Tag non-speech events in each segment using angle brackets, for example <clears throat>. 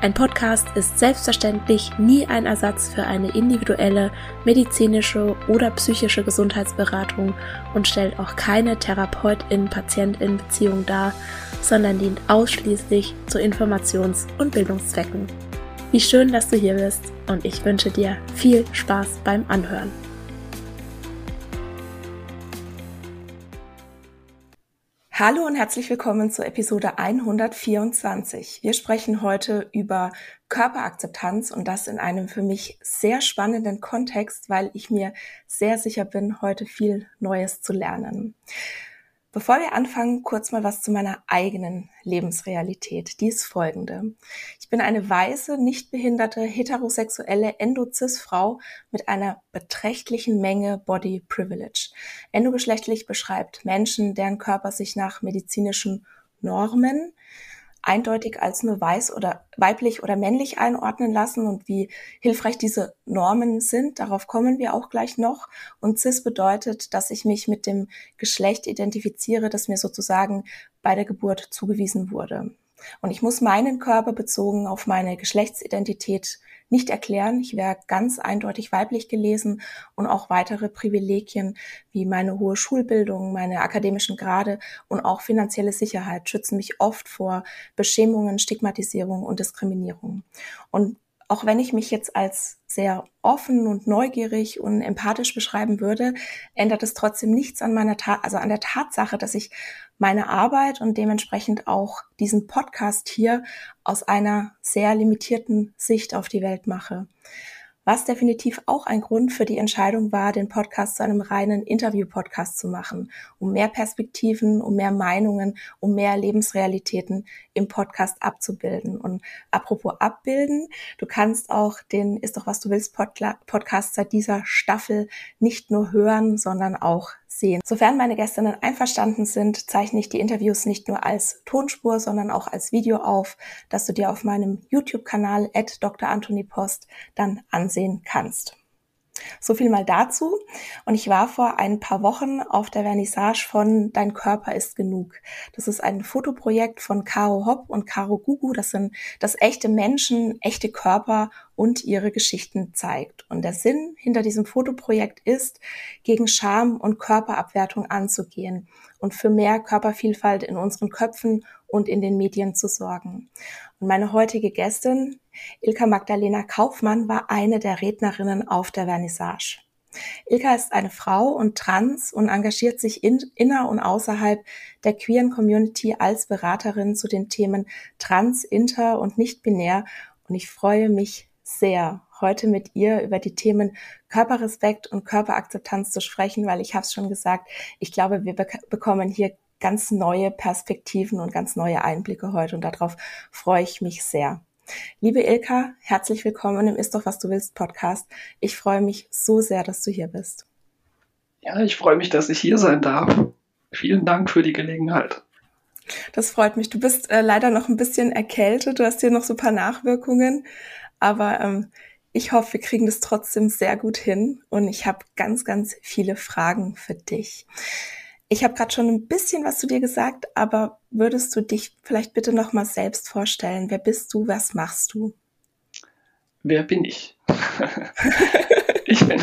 ein Podcast ist selbstverständlich nie ein Ersatz für eine individuelle medizinische oder psychische Gesundheitsberatung und stellt auch keine Therapeutin-Patientin-Beziehung dar, sondern dient ausschließlich zu Informations- und Bildungszwecken. Wie schön, dass du hier bist und ich wünsche dir viel Spaß beim Anhören. Hallo und herzlich willkommen zur Episode 124. Wir sprechen heute über Körperakzeptanz und das in einem für mich sehr spannenden Kontext, weil ich mir sehr sicher bin, heute viel Neues zu lernen. Bevor wir anfangen, kurz mal was zu meiner eigenen Lebensrealität. Die ist folgende. Ich bin eine weiße, nicht behinderte, heterosexuelle Endo-Cis-Frau mit einer beträchtlichen Menge Body Privilege. Endogeschlechtlich beschreibt Menschen, deren Körper sich nach medizinischen Normen eindeutig als nur weiß oder weiblich oder männlich einordnen lassen und wie hilfreich diese Normen sind. Darauf kommen wir auch gleich noch. Und cis bedeutet, dass ich mich mit dem Geschlecht identifiziere, das mir sozusagen bei der Geburt zugewiesen wurde. Und ich muss meinen Körper bezogen auf meine Geschlechtsidentität nicht erklären. Ich wäre ganz eindeutig weiblich gelesen und auch weitere Privilegien wie meine hohe Schulbildung, meine akademischen Grade und auch finanzielle Sicherheit schützen mich oft vor Beschämungen, Stigmatisierung und Diskriminierung. Und auch wenn ich mich jetzt als sehr offen und neugierig und empathisch beschreiben würde, ändert es trotzdem nichts an meiner Tat, also an der Tatsache, dass ich meine Arbeit und dementsprechend auch diesen Podcast hier aus einer sehr limitierten Sicht auf die Welt mache was definitiv auch ein Grund für die Entscheidung war, den Podcast zu einem reinen Interview-Podcast zu machen, um mehr Perspektiven, um mehr Meinungen, um mehr Lebensrealitäten im Podcast abzubilden. Und apropos abbilden, du kannst auch den Ist doch was du willst Podcast seit dieser Staffel nicht nur hören, sondern auch sehen. Sofern meine Gästinnen einverstanden sind, zeichne ich die Interviews nicht nur als Tonspur, sondern auch als Video auf, dass du dir auf meinem YouTube-Kanal at Dr. Anthony Post dann ansehen kannst. So viel mal dazu. Und ich war vor ein paar Wochen auf der Vernissage von Dein Körper ist genug. Das ist ein Fotoprojekt von Caro Hopp und Caro Gugu. Das sind das echte Menschen, echte Körper und ihre Geschichten zeigt. Und der Sinn hinter diesem Fotoprojekt ist, gegen Scham und Körperabwertung anzugehen und für mehr Körpervielfalt in unseren Köpfen und in den Medien zu sorgen. Und meine heutige Gästin, Ilka Magdalena Kaufmann, war eine der Rednerinnen auf der Vernissage. Ilka ist eine Frau und trans und engagiert sich in, inner und außerhalb der queeren Community als Beraterin zu den Themen trans, inter und nicht binär. Und ich freue mich sehr, heute mit ihr über die Themen Körperrespekt und Körperakzeptanz zu sprechen, weil ich habe es schon gesagt, ich glaube, wir bek bekommen hier ganz neue Perspektiven und ganz neue Einblicke heute und darauf freue ich mich sehr. Liebe Ilka, herzlich willkommen im Ist doch was du willst Podcast. Ich freue mich so sehr, dass du hier bist. Ja, ich freue mich, dass ich hier sein darf. Vielen Dank für die Gelegenheit. Das freut mich. Du bist äh, leider noch ein bisschen erkältet. Du hast hier noch so ein paar Nachwirkungen. Aber ähm, ich hoffe, wir kriegen das trotzdem sehr gut hin und ich habe ganz, ganz viele Fragen für dich. Ich habe gerade schon ein bisschen was zu dir gesagt, aber würdest du dich vielleicht bitte noch mal selbst vorstellen? Wer bist du? Was machst du? Wer bin ich? <laughs> ich bin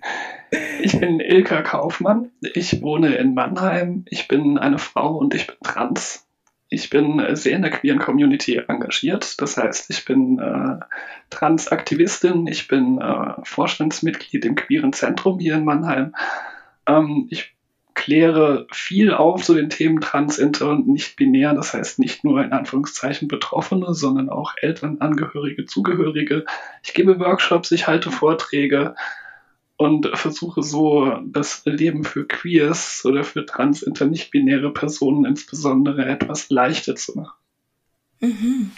<laughs> ich bin Ilka Kaufmann. Ich wohne in Mannheim. Ich bin eine Frau und ich bin trans ich bin sehr in der queeren Community engagiert. Das heißt, ich bin äh, Transaktivistin, ich bin äh, Vorstandsmitglied im queeren Zentrum hier in Mannheim. Ähm, ich kläre viel auf zu den Themen trans, inter und nicht binär. Das heißt nicht nur in Anführungszeichen Betroffene, sondern auch Eltern, Angehörige, Zugehörige. Ich gebe Workshops, ich halte Vorträge und versuche so das Leben für Queers oder für trans, inter, nicht binäre Personen insbesondere etwas leichter zu machen. Mhm.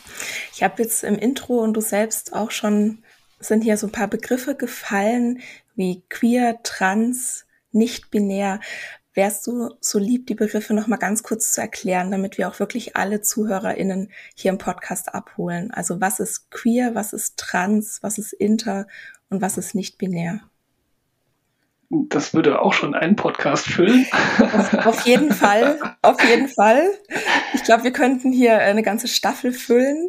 Ich habe jetzt im Intro und du selbst auch schon, sind hier so ein paar Begriffe gefallen, wie queer, trans, nicht binär. Wärst du so lieb, die Begriffe noch mal ganz kurz zu erklären, damit wir auch wirklich alle ZuhörerInnen hier im Podcast abholen? Also was ist queer, was ist trans, was ist inter und was ist nicht binär? Das würde auch schon einen Podcast füllen. Auf, auf jeden Fall, auf jeden Fall. Ich glaube, wir könnten hier eine ganze Staffel füllen.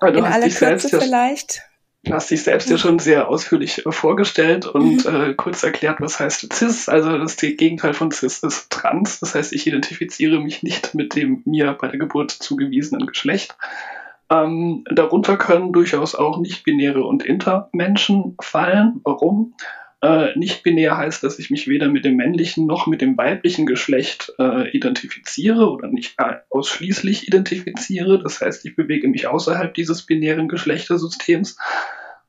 In aller Kürze vielleicht. Du hast dich selbst ja schon sehr ausführlich äh, vorgestellt und mhm. äh, kurz erklärt, was heißt cis. Also das Gegenteil von cis ist trans. Das heißt, ich identifiziere mich nicht mit dem mir bei der Geburt zugewiesenen Geschlecht. Ähm, darunter können durchaus auch nicht-binäre und Intermenschen fallen. Warum? Äh, nicht binär heißt, dass ich mich weder mit dem männlichen noch mit dem weiblichen Geschlecht äh, identifiziere oder nicht ausschließlich identifiziere. Das heißt, ich bewege mich außerhalb dieses binären Geschlechtersystems.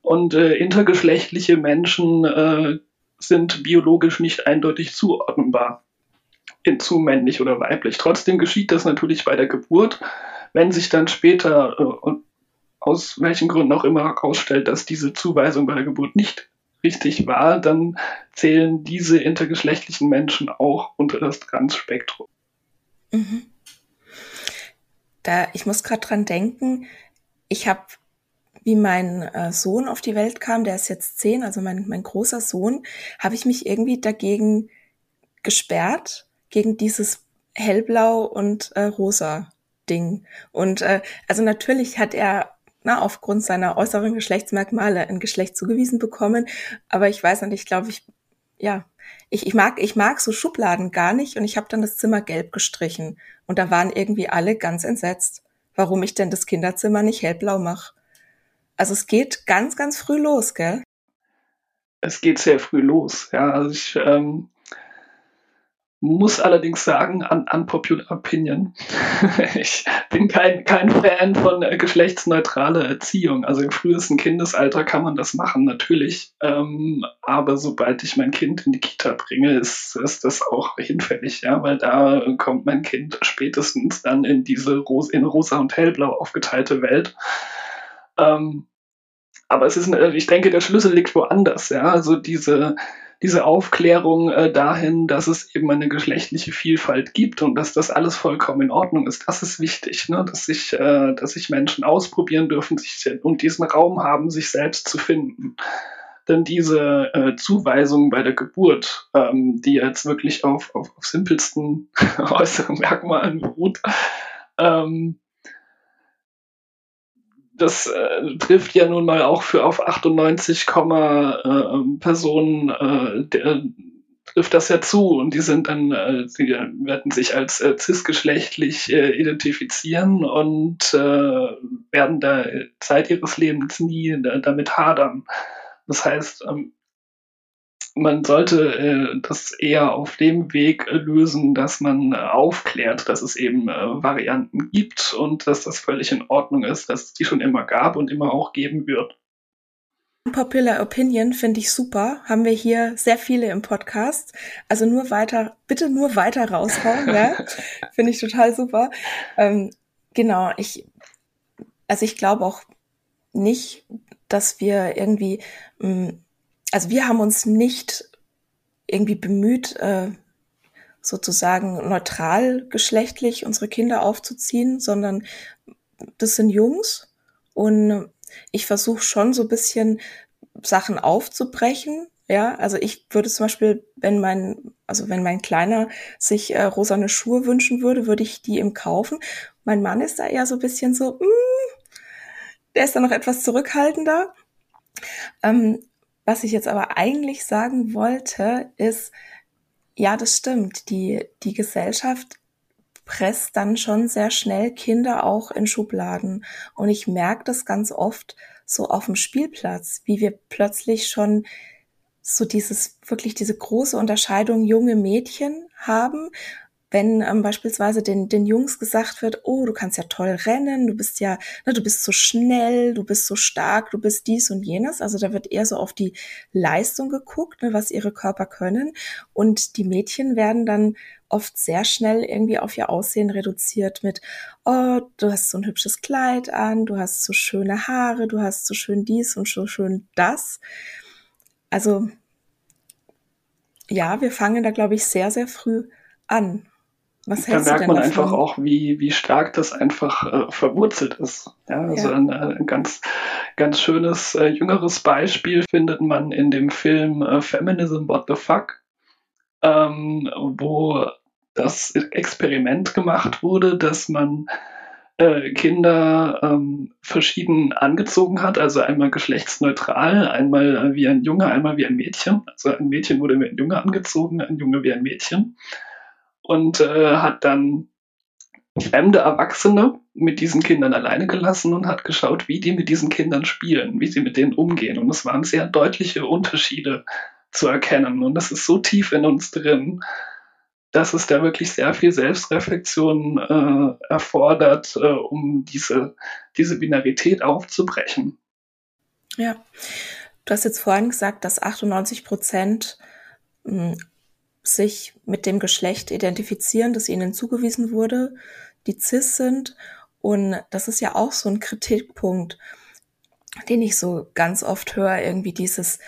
Und äh, intergeschlechtliche Menschen äh, sind biologisch nicht eindeutig zuordnenbar in zu männlich oder weiblich. Trotzdem geschieht das natürlich bei der Geburt. Wenn sich dann später äh, aus welchen Gründen auch immer herausstellt, dass diese Zuweisung bei der Geburt nicht richtig war, dann zählen diese intergeschlechtlichen Menschen auch unter das Trans-Spektrum. Mhm. Da, ich muss gerade dran denken, ich habe, wie mein äh, Sohn auf die Welt kam, der ist jetzt zehn, also mein, mein großer Sohn, habe ich mich irgendwie dagegen gesperrt, gegen dieses hellblau und äh, rosa Ding. Und äh, also natürlich hat er na, aufgrund seiner äußeren Geschlechtsmerkmale ein Geschlecht zugewiesen bekommen. Aber ich weiß nicht, ich glaube, ich, ja, ich, ich mag, ich mag so Schubladen gar nicht und ich habe dann das Zimmer gelb gestrichen. Und da waren irgendwie alle ganz entsetzt, warum ich denn das Kinderzimmer nicht hellblau mache. Also es geht ganz, ganz früh los, gell? Es geht sehr früh los, ja. Also ich ähm, muss allerdings sagen, un unpopular opinion. <laughs> ich bin kein, kein Fan von äh, geschlechtsneutraler Erziehung. Also im frühesten Kindesalter kann man das machen, natürlich. Ähm, aber sobald ich mein Kind in die Kita bringe, ist, ist das auch hinfällig, ja, weil da kommt mein Kind spätestens dann in diese Ros in rosa und hellblau aufgeteilte Welt. Ähm, aber es ist, ich denke, der Schlüssel liegt woanders, ja. Also diese, diese Aufklärung äh, dahin, dass es eben eine geschlechtliche Vielfalt gibt und dass das alles vollkommen in Ordnung ist. Das ist wichtig, ne? dass, sich, äh, dass sich Menschen ausprobieren dürfen sich, und diesen Raum haben, sich selbst zu finden. Denn diese äh, Zuweisung bei der Geburt, ähm, die jetzt wirklich auf, auf, auf simpelsten <laughs> äußeren Merkmalen beruht, ähm, das äh, trifft ja nun mal auch für auf 98, äh, Personen äh, der, trifft das ja zu und die sind dann, äh, sie werden sich als äh, cisgeschlechtlich äh, identifizieren und äh, werden da Zeit ihres Lebens nie da, damit hadern. Das heißt, ähm, man sollte äh, das eher auf dem Weg lösen, dass man äh, aufklärt, dass es eben äh, Varianten gibt und dass das völlig in Ordnung ist, dass es die schon immer gab und immer auch geben wird. Popular Opinion finde ich super. Haben wir hier sehr viele im Podcast. Also nur weiter, bitte nur weiter raushauen, ja. <laughs> finde ich total super. Ähm, genau, ich, also ich glaube auch nicht, dass wir irgendwie mh, mm, also wir haben uns nicht irgendwie bemüht, äh, sozusagen neutral geschlechtlich unsere Kinder aufzuziehen, sondern das sind Jungs und ich versuche schon so ein bisschen Sachen aufzubrechen. Ja, also ich würde zum Beispiel, wenn mein, also wenn mein Kleiner sich äh, rosane Schuhe wünschen würde, würde ich die ihm kaufen. Mein Mann ist da eher so ein bisschen so, mm, der ist da noch etwas zurückhaltender. Ähm, was ich jetzt aber eigentlich sagen wollte, ist, ja, das stimmt. Die, die Gesellschaft presst dann schon sehr schnell Kinder auch in Schubladen. Und ich merke das ganz oft so auf dem Spielplatz, wie wir plötzlich schon so dieses, wirklich diese große Unterscheidung junge Mädchen haben wenn ähm, beispielsweise den, den Jungs gesagt wird, oh, du kannst ja toll rennen, du bist ja, ne, du bist so schnell, du bist so stark, du bist dies und jenes. Also da wird eher so auf die Leistung geguckt, ne, was ihre Körper können. Und die Mädchen werden dann oft sehr schnell irgendwie auf ihr Aussehen reduziert mit, oh, du hast so ein hübsches Kleid an, du hast so schöne Haare, du hast so schön dies und so schön das. Also ja, wir fangen da, glaube ich, sehr, sehr früh an. Was da merkt man davon? einfach auch, wie, wie stark das einfach äh, verwurzelt ist. Ja, also ja. Ein, äh, ein, ganz, ganz schönes äh, jüngeres Beispiel findet man in dem Film äh, Feminism What the Fuck, ähm, wo das Experiment gemacht wurde, dass man äh, Kinder ähm, verschieden angezogen hat, also einmal geschlechtsneutral, einmal äh, wie ein Junge, einmal wie ein Mädchen. Also ein Mädchen wurde wie ein Junge angezogen, ein Junge wie ein Mädchen und äh, hat dann fremde Erwachsene mit diesen Kindern alleine gelassen und hat geschaut, wie die mit diesen Kindern spielen, wie sie mit denen umgehen. Und es waren sehr deutliche Unterschiede zu erkennen. Und das ist so tief in uns drin, dass es da wirklich sehr viel Selbstreflexion äh, erfordert, äh, um diese, diese Binarität aufzubrechen. Ja, du hast jetzt vorhin gesagt, dass 98 Prozent hm, sich mit dem Geschlecht identifizieren, das ihnen zugewiesen wurde, die cis sind. Und das ist ja auch so ein Kritikpunkt, den ich so ganz oft höre, irgendwie dieses,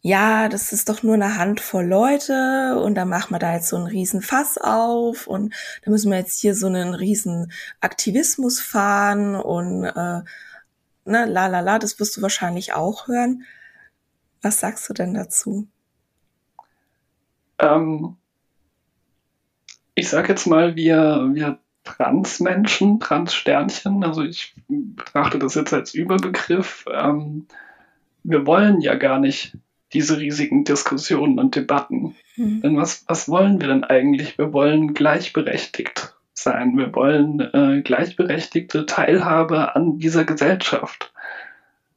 ja, das ist doch nur eine Handvoll Leute und da machen wir da jetzt so einen riesen Fass auf und da müssen wir jetzt hier so einen riesen Aktivismus fahren und äh, ne, la la la, das wirst du wahrscheinlich auch hören. Was sagst du denn dazu? Ähm, ich sage jetzt mal, wir, wir Transmenschen, Transsternchen, also ich betrachte das jetzt als Überbegriff, ähm, wir wollen ja gar nicht diese riesigen Diskussionen und Debatten. Mhm. Denn was, was wollen wir denn eigentlich? Wir wollen gleichberechtigt sein. Wir wollen äh, gleichberechtigte Teilhabe an dieser Gesellschaft.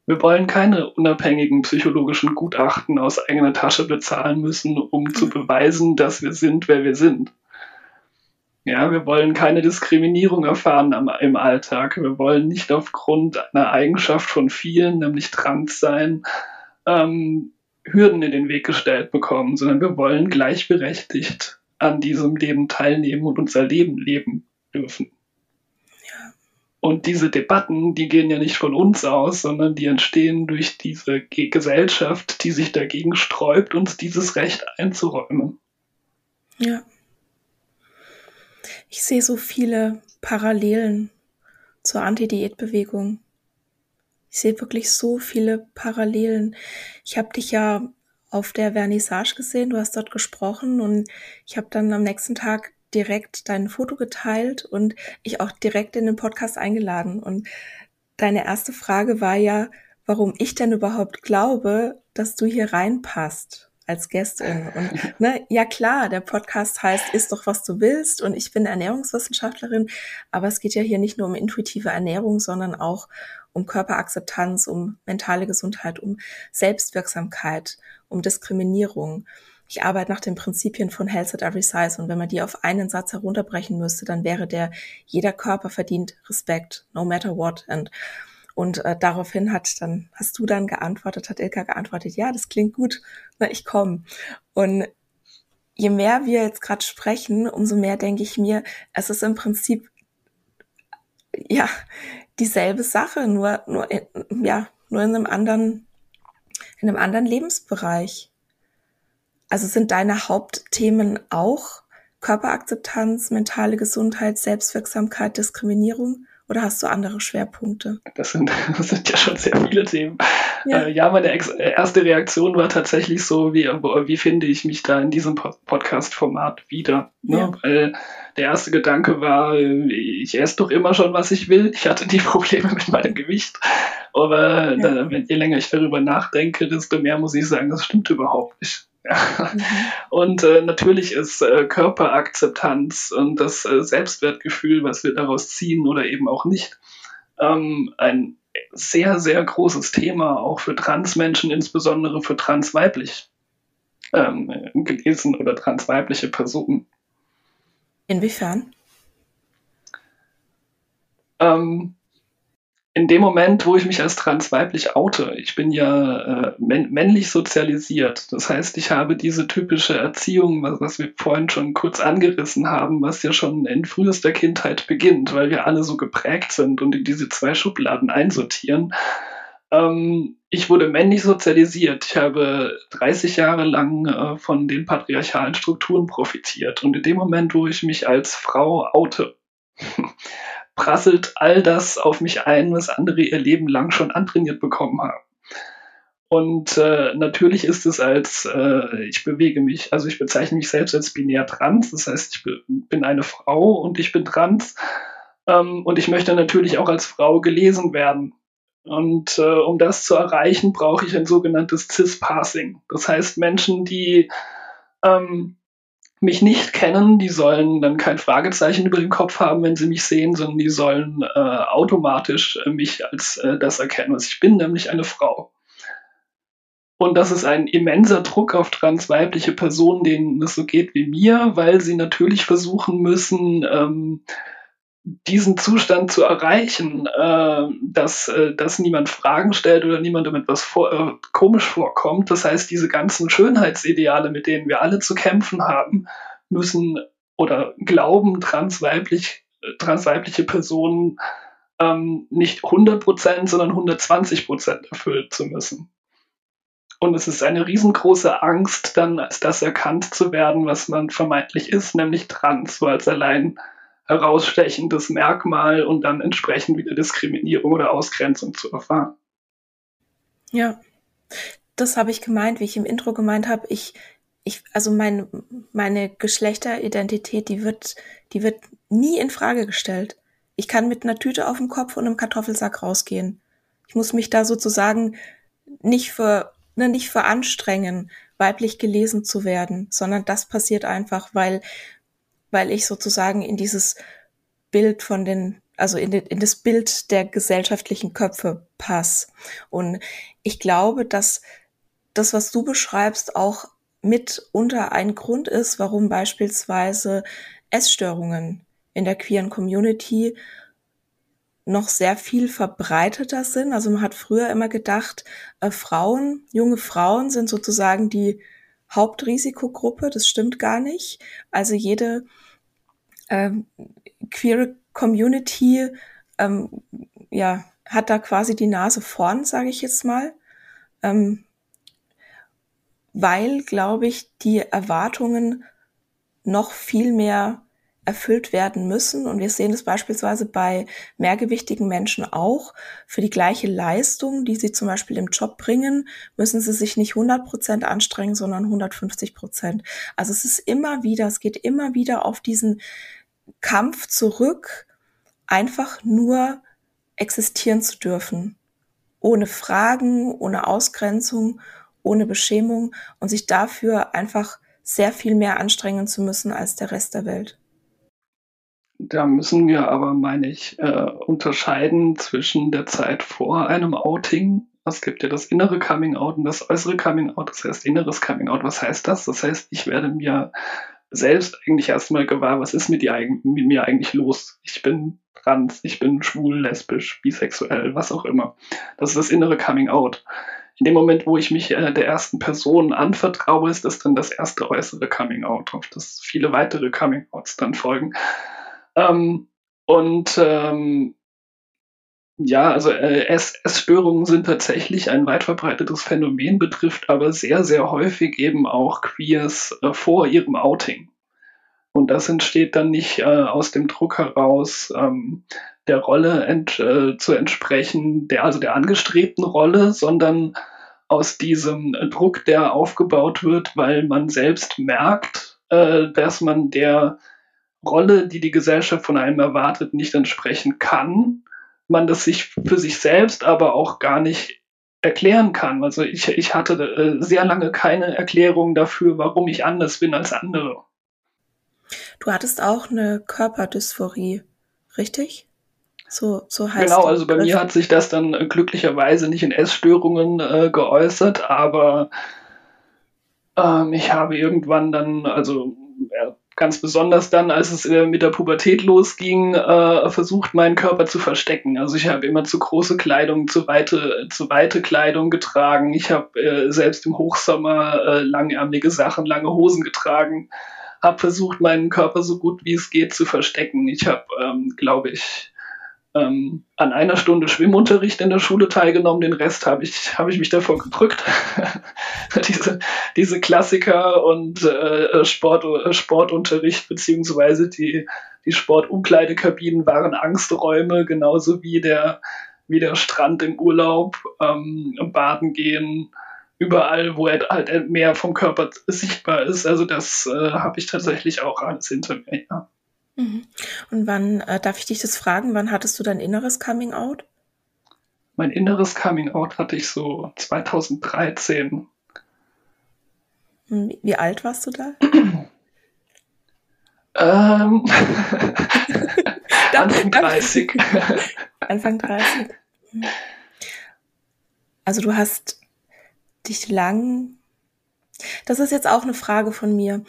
Wir wollen keine unabhängigen psychologischen Gutachten aus eigener Tasche bezahlen müssen, um zu beweisen, dass wir sind, wer wir sind. Ja, wir wollen keine Diskriminierung erfahren am, im Alltag. Wir wollen nicht aufgrund einer Eigenschaft von vielen, nämlich trans sein, ähm, Hürden in den Weg gestellt bekommen, sondern wir wollen gleichberechtigt an diesem Leben teilnehmen und unser Leben leben dürfen. Und diese Debatten, die gehen ja nicht von uns aus, sondern die entstehen durch diese Gesellschaft, die sich dagegen sträubt, uns dieses Recht einzuräumen. Ja. Ich sehe so viele Parallelen zur Anti-Diät-Bewegung. Ich sehe wirklich so viele Parallelen. Ich habe dich ja auf der Vernissage gesehen, du hast dort gesprochen und ich habe dann am nächsten Tag direkt dein Foto geteilt und ich auch direkt in den Podcast eingeladen. Und deine erste Frage war ja, warum ich denn überhaupt glaube, dass du hier reinpasst als Gästin. Und <laughs> ne, ja klar, der Podcast heißt, isst doch was du willst und ich bin Ernährungswissenschaftlerin, aber es geht ja hier nicht nur um intuitive Ernährung, sondern auch um Körperakzeptanz, um mentale Gesundheit, um Selbstwirksamkeit, um Diskriminierung ich arbeite nach den Prinzipien von Health at Every Size und wenn man die auf einen Satz herunterbrechen müsste, dann wäre der, jeder Körper verdient Respekt, no matter what. And, und äh, daraufhin hat dann, hast du dann geantwortet, hat Ilka geantwortet, ja, das klingt gut, na, ich komme. Und je mehr wir jetzt gerade sprechen, umso mehr denke ich mir, es ist im Prinzip ja dieselbe Sache, nur, nur in, ja, nur in einem anderen, in einem anderen Lebensbereich. Also sind deine Hauptthemen auch Körperakzeptanz, mentale Gesundheit, Selbstwirksamkeit, Diskriminierung? Oder hast du andere Schwerpunkte? Das sind, <laughs> das sind ja schon sehr viele Themen. Ja, äh, ja meine äh, erste Reaktion war tatsächlich so, wie, wie finde ich mich da in diesem Podcast-Format wieder? Ne? Ja. Weil der erste Gedanke war, ich esse doch immer schon, was ich will. Ich hatte die <laughs> Probleme mit meinem Gewicht. Aber ja. da, je länger ich darüber nachdenke, desto mehr muss ich sagen, das stimmt überhaupt nicht. Mhm. <laughs> Und äh, natürlich ist äh, Körperakzeptanz und das äh, Selbstwertgefühl, was wir daraus ziehen oder eben auch nicht, ähm, ein sehr, sehr großes Thema, auch für Transmenschen, insbesondere für transweiblich ähm, gelesen oder transweibliche Personen. Inwiefern? Ähm, in dem Moment, wo ich mich als transweiblich oute, ich bin ja äh, männlich sozialisiert. Das heißt, ich habe diese typische Erziehung, was, was, wir vorhin schon kurz angerissen haben, was ja schon in frühester Kindheit beginnt, weil wir alle so geprägt sind und in diese zwei Schubladen einsortieren. Ähm, ich wurde männlich sozialisiert. Ich habe 30 Jahre lang äh, von den patriarchalen Strukturen profitiert. Und in dem Moment, wo ich mich als Frau oute, <laughs> prasselt all das auf mich ein, was andere ihr Leben lang schon antrainiert bekommen haben. Und äh, natürlich ist es als, äh, ich bewege mich, also ich bezeichne mich selbst als binär trans, das heißt, ich bin eine Frau und ich bin trans. Ähm, und ich möchte natürlich auch als Frau gelesen werden. Und äh, um das zu erreichen, brauche ich ein sogenanntes Cis-Passing. Das heißt, Menschen, die ähm, mich nicht kennen, die sollen dann kein Fragezeichen über den Kopf haben, wenn sie mich sehen, sondern die sollen äh, automatisch äh, mich als äh, das erkennen, was ich bin, nämlich eine Frau. Und das ist ein immenser Druck auf transweibliche Personen, denen es so geht wie mir, weil sie natürlich versuchen müssen, ähm, diesen Zustand zu erreichen, äh, dass, äh, dass niemand Fragen stellt oder niemandem etwas vor, äh, komisch vorkommt. Das heißt, diese ganzen Schönheitsideale, mit denen wir alle zu kämpfen haben, müssen oder glauben transweiblich, äh, transweibliche Personen ähm, nicht 100%, sondern 120% erfüllt zu müssen. Und es ist eine riesengroße Angst, dann als das erkannt zu werden, was man vermeintlich ist, nämlich trans, so als allein herausstechendes Merkmal und dann entsprechend wieder Diskriminierung oder Ausgrenzung zu erfahren. Ja, das habe ich gemeint, wie ich im Intro gemeint habe. Ich, ich, also mein, meine Geschlechteridentität, die wird, die wird nie in Frage gestellt. Ich kann mit einer Tüte auf dem Kopf und einem Kartoffelsack rausgehen. Ich muss mich da sozusagen nicht für, ne, nicht für anstrengen, weiblich gelesen zu werden, sondern das passiert einfach, weil weil ich sozusagen in dieses Bild von den, also in, den, in das Bild der gesellschaftlichen Köpfe passe. Und ich glaube, dass das, was du beschreibst, auch mitunter ein Grund ist, warum beispielsweise Essstörungen in der queeren Community noch sehr viel verbreiteter sind. Also man hat früher immer gedacht, äh, Frauen, junge Frauen sind sozusagen die Hauptrisikogruppe. Das stimmt gar nicht. Also jede ähm, queere Community ähm, ja, hat da quasi die Nase vorn, sage ich jetzt mal. Ähm, weil, glaube ich, die Erwartungen noch viel mehr erfüllt werden müssen. Und wir sehen das beispielsweise bei mehrgewichtigen Menschen auch. Für die gleiche Leistung, die sie zum Beispiel im Job bringen, müssen sie sich nicht 100 Prozent anstrengen, sondern 150 Prozent. Also es ist immer wieder, es geht immer wieder auf diesen Kampf zurück, einfach nur existieren zu dürfen. Ohne Fragen, ohne Ausgrenzung, ohne Beschämung und sich dafür einfach sehr viel mehr anstrengen zu müssen als der Rest der Welt. Da müssen wir aber, meine ich, äh, unterscheiden zwischen der Zeit vor einem Outing. Es gibt ja das innere Coming Out und das äußere Coming Out. Das heißt, inneres Coming Out. Was heißt das? Das heißt, ich werde mir selbst eigentlich erstmal gewahr, was ist mit, mit mir eigentlich los? Ich bin trans, ich bin schwul, lesbisch, bisexuell, was auch immer. Das ist das innere Coming Out. In dem Moment, wo ich mich äh, der ersten Person anvertraue, ist das dann das erste äußere Coming Out, auf das viele weitere Coming Outs dann folgen. Ähm, und ähm, ja, also äh, Essstörungen sind tatsächlich ein weit verbreitetes Phänomen, betrifft aber sehr, sehr häufig eben auch Queers äh, vor ihrem Outing. Und das entsteht dann nicht äh, aus dem Druck heraus, ähm, der Rolle ent, äh, zu entsprechen, der, also der angestrebten Rolle, sondern aus diesem Druck, der aufgebaut wird, weil man selbst merkt, äh, dass man der Rolle, die die Gesellschaft von einem erwartet, nicht entsprechen kann man das sich für sich selbst aber auch gar nicht erklären kann. Also ich, ich hatte äh, sehr lange keine Erklärung dafür, warum ich anders bin als andere. Du hattest auch eine Körperdysphorie, richtig? So, so heißt Genau, also bei mir hat sich das dann äh, glücklicherweise nicht in Essstörungen äh, geäußert, aber Ähm, ich habe irgendwann dann, also ja, ganz besonders dann, als es äh, mit der Pubertät losging, äh, versucht, meinen Körper zu verstecken. Also ich habe immer zu große Kleidung, zu weite, zu weite Kleidung getragen. Ich habe äh, selbst im Hochsommer äh, langärmelige Sachen, lange Hosen getragen. Habe versucht, meinen Körper so gut wie es geht zu verstecken. Ich habe, ähm, glaube ich, ähm, an einer Stunde Schwimmunterricht in der Schule teilgenommen, den Rest habe ich, hab ich mich davor gedrückt. <laughs> diese, diese Klassiker und äh, Sport, äh, Sportunterricht beziehungsweise die, die Sportumkleidekabinen waren Angsträume, genauso wie der, wie der Strand im Urlaub, ähm, Baden gehen, überall, wo halt mehr vom Körper sichtbar ist. Also das äh, habe ich tatsächlich auch alles hinter mir. Ja. Mhm. Und wann, äh, darf ich dich das fragen, wann hattest du dein inneres Coming Out? Mein inneres Coming Out hatte ich so 2013. Wie alt warst du da? <clears throat> <laughs> ähm, Anfang 30. <laughs> Anfang 30. Mhm. Also du hast dich lang. Das ist jetzt auch eine Frage von mir.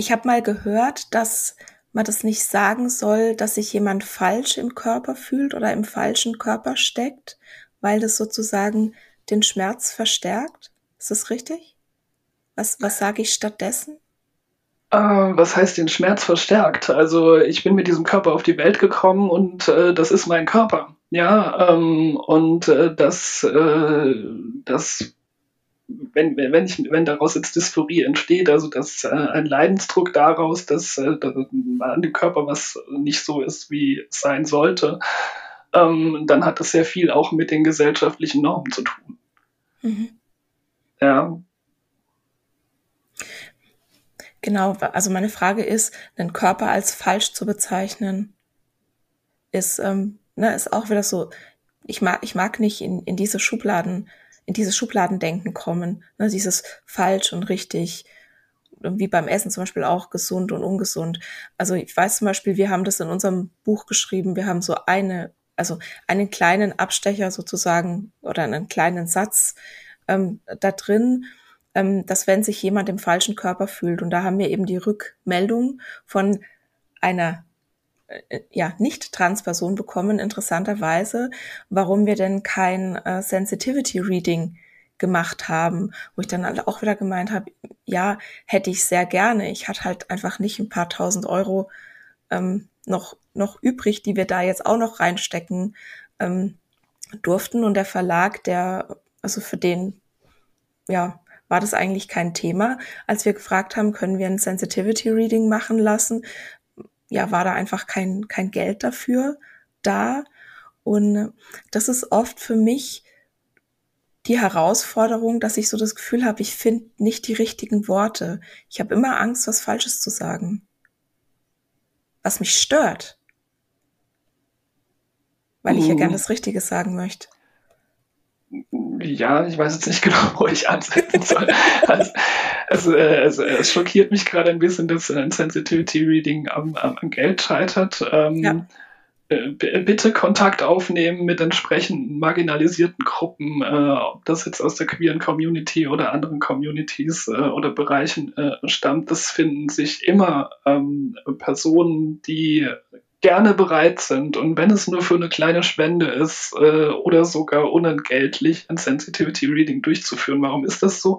Ich habe mal gehört, dass man das nicht sagen soll, dass sich jemand falsch im Körper fühlt oder im falschen Körper steckt, weil das sozusagen den Schmerz verstärkt. Ist das richtig? Was, was sage ich stattdessen? Äh, was heißt den Schmerz verstärkt? Also ich bin mit diesem Körper auf die Welt gekommen und äh, das ist mein Körper. Ja, ähm, und äh, das, äh, das wenn, wenn, ich, wenn daraus jetzt Dysphorie entsteht, also dass äh, ein Leidensdruck daraus, dass, äh, dass an dem Körper was nicht so ist, wie es sein sollte, ähm, dann hat das sehr viel auch mit den gesellschaftlichen Normen zu tun. Mhm. Ja. Genau, also meine Frage ist, den Körper als falsch zu bezeichnen, ist, ähm, ne, ist auch wieder so, ich mag, ich mag nicht in, in diese Schubladen in dieses Schubladendenken kommen. Ne, dieses falsch und richtig, wie beim Essen zum Beispiel auch gesund und ungesund. Also ich weiß zum Beispiel, wir haben das in unserem Buch geschrieben, wir haben so eine, also einen kleinen Abstecher sozusagen oder einen kleinen Satz ähm, da drin, ähm, dass wenn sich jemand im falschen Körper fühlt, und da haben wir eben die Rückmeldung von einer ja, nicht Transperson bekommen, interessanterweise, warum wir denn kein äh, Sensitivity Reading gemacht haben, wo ich dann auch wieder gemeint habe, ja, hätte ich sehr gerne. Ich hatte halt einfach nicht ein paar tausend Euro ähm, noch, noch übrig, die wir da jetzt auch noch reinstecken ähm, durften. Und der Verlag, der, also für den, ja, war das eigentlich kein Thema. Als wir gefragt haben, können wir ein Sensitivity Reading machen lassen, ja, war da einfach kein, kein Geld dafür da. Und das ist oft für mich die Herausforderung, dass ich so das Gefühl habe, ich finde nicht die richtigen Worte. Ich habe immer Angst, was Falsches zu sagen. Was mich stört. Weil ich ja gern mhm. das Richtige sagen möchte. Ja, ich weiß jetzt nicht <laughs> genau, wo ich ansetzen soll. also, also, äh, also, es schockiert mich gerade ein bisschen, dass ein Sensitivity Reading am, am, am Geld scheitert. Ähm, ja. äh, bitte Kontakt aufnehmen mit entsprechenden marginalisierten Gruppen, äh, ob das jetzt aus der queeren Community oder anderen Communities äh, oder Bereichen äh, stammt. Das finden sich immer ähm, Personen, die gerne bereit sind und wenn es nur für eine kleine Spende ist äh, oder sogar unentgeltlich ein Sensitivity Reading durchzuführen. Warum ist das so?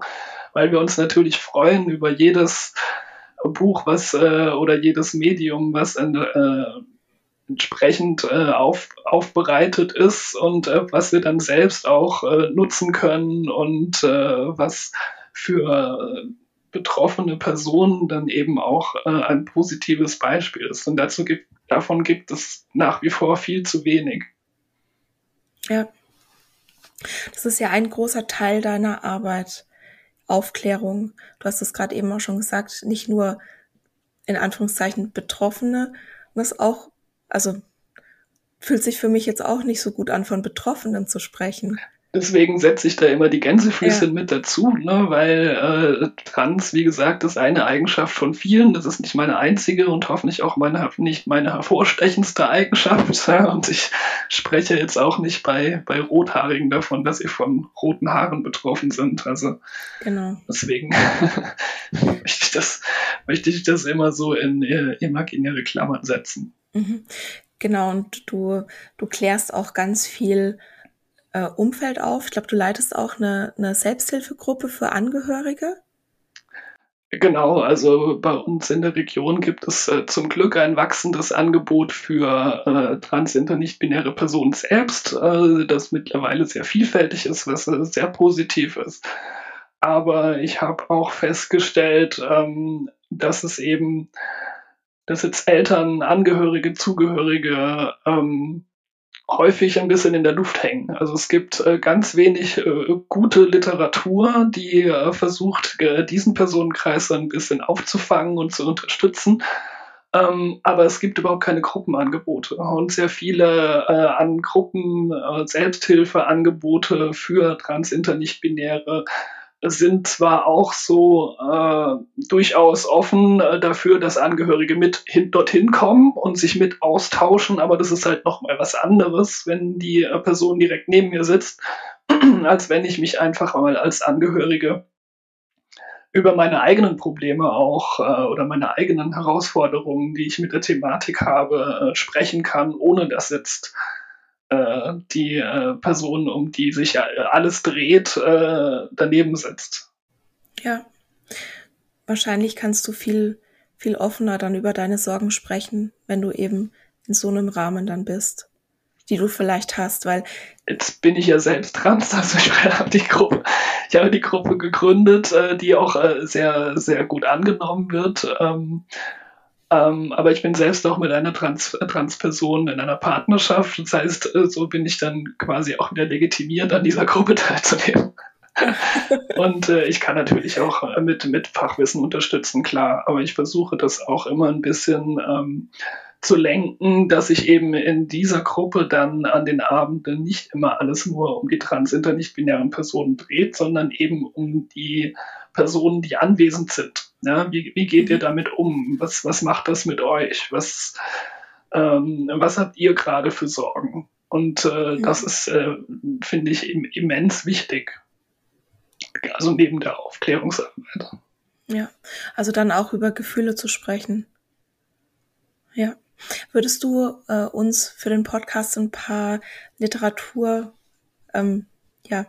weil wir uns natürlich freuen über jedes Buch, was äh, oder jedes Medium, was äh, entsprechend äh, auf, aufbereitet ist und äh, was wir dann selbst auch äh, nutzen können und äh, was für betroffene Personen dann eben auch äh, ein positives Beispiel ist. Und dazu gibt, davon gibt es nach wie vor viel zu wenig. Ja. Das ist ja ein großer Teil deiner Arbeit, Aufklärung. Du hast es gerade eben auch schon gesagt, nicht nur in Anführungszeichen Betroffene, das auch, also fühlt sich für mich jetzt auch nicht so gut an, von Betroffenen zu sprechen. Deswegen setze ich da immer die Gänsefüßchen ja. mit dazu, ne? weil äh, Trans, wie gesagt, ist eine Eigenschaft von vielen. Das ist nicht meine einzige und hoffentlich auch meine, nicht meine hervorstechendste Eigenschaft. <laughs> Ja? Und ich spreche jetzt auch nicht bei, bei Rothaarigen davon, dass sie von roten Haaren betroffen sind. Also genau. deswegen <laughs> möchte, ich das, möchte ich das immer so in äh, imaginäre Klammern setzen. Mhm. Genau, und du, du klärst auch ganz viel äh, Umfeld auf. Ich glaube, du leitest auch eine, eine Selbsthilfegruppe für Angehörige. Genau, also bei uns in der Region gibt es äh, zum Glück ein wachsendes Angebot für äh, trans, nicht-binäre Personen selbst, äh, das mittlerweile sehr vielfältig ist, was äh, sehr positiv ist. Aber ich habe auch festgestellt, ähm, dass es eben, dass jetzt Eltern, Angehörige, Zugehörige ähm, häufig ein bisschen in der Luft hängen. Also es gibt äh, ganz wenig äh, gute Literatur, die äh, versucht, äh, diesen Personenkreis ein bisschen aufzufangen und zu unterstützen. Ähm, aber es gibt überhaupt keine Gruppenangebote und sehr viele äh, an Gruppen äh, Selbsthilfeangebote für trans, inter, nicht-binäre sind zwar auch so äh, durchaus offen äh, dafür, dass Angehörige mit hin, dorthin kommen und sich mit austauschen, aber das ist halt noch mal was anderes, wenn die äh, Person direkt neben mir sitzt, <clears throat> als wenn ich mich einfach mal als Angehörige über meine eigenen Probleme auch äh, oder meine eigenen Herausforderungen, die ich mit der Thematik habe, äh, sprechen kann, ohne dass jetzt äh, die äh, Person, um die sich alles dreht, äh, daneben sitzt. Ja. Wahrscheinlich kannst du viel, viel offener dann über deine Sorgen sprechen, wenn du eben in so einem Rahmen dann bist, die du vielleicht hast, weil. Jetzt bin ich ja selbst trans, also ich habe die Gruppe, ich habe die Gruppe gegründet, äh, die auch äh, sehr, sehr gut angenommen wird. Ähm, ähm, aber ich bin selbst auch mit einer Trans Transperson in einer Partnerschaft. Das heißt, äh, so bin ich dann quasi auch wieder legitimiert, an dieser Gruppe <laughs> teilzunehmen. <laughs> und äh, ich kann natürlich auch äh, mit, mit Fachwissen unterstützen, klar. Aber ich versuche das auch immer ein bisschen ähm, zu lenken, dass sich eben in dieser Gruppe dann an den Abenden nicht immer alles nur um die trans, inter, nicht-binären Personen dreht, sondern eben um die Personen, die anwesend sind. Ja, wie, wie geht ihr mhm. damit um? Was, was macht das mit euch? Was, ähm, was habt ihr gerade für Sorgen? Und äh, ja. das ist, äh, finde ich, im, immens wichtig. Also neben der Aufklärungsarbeit. Ja, also dann auch über Gefühle zu sprechen. Ja. Würdest du äh, uns für den Podcast ein paar Literatur, ähm, ja,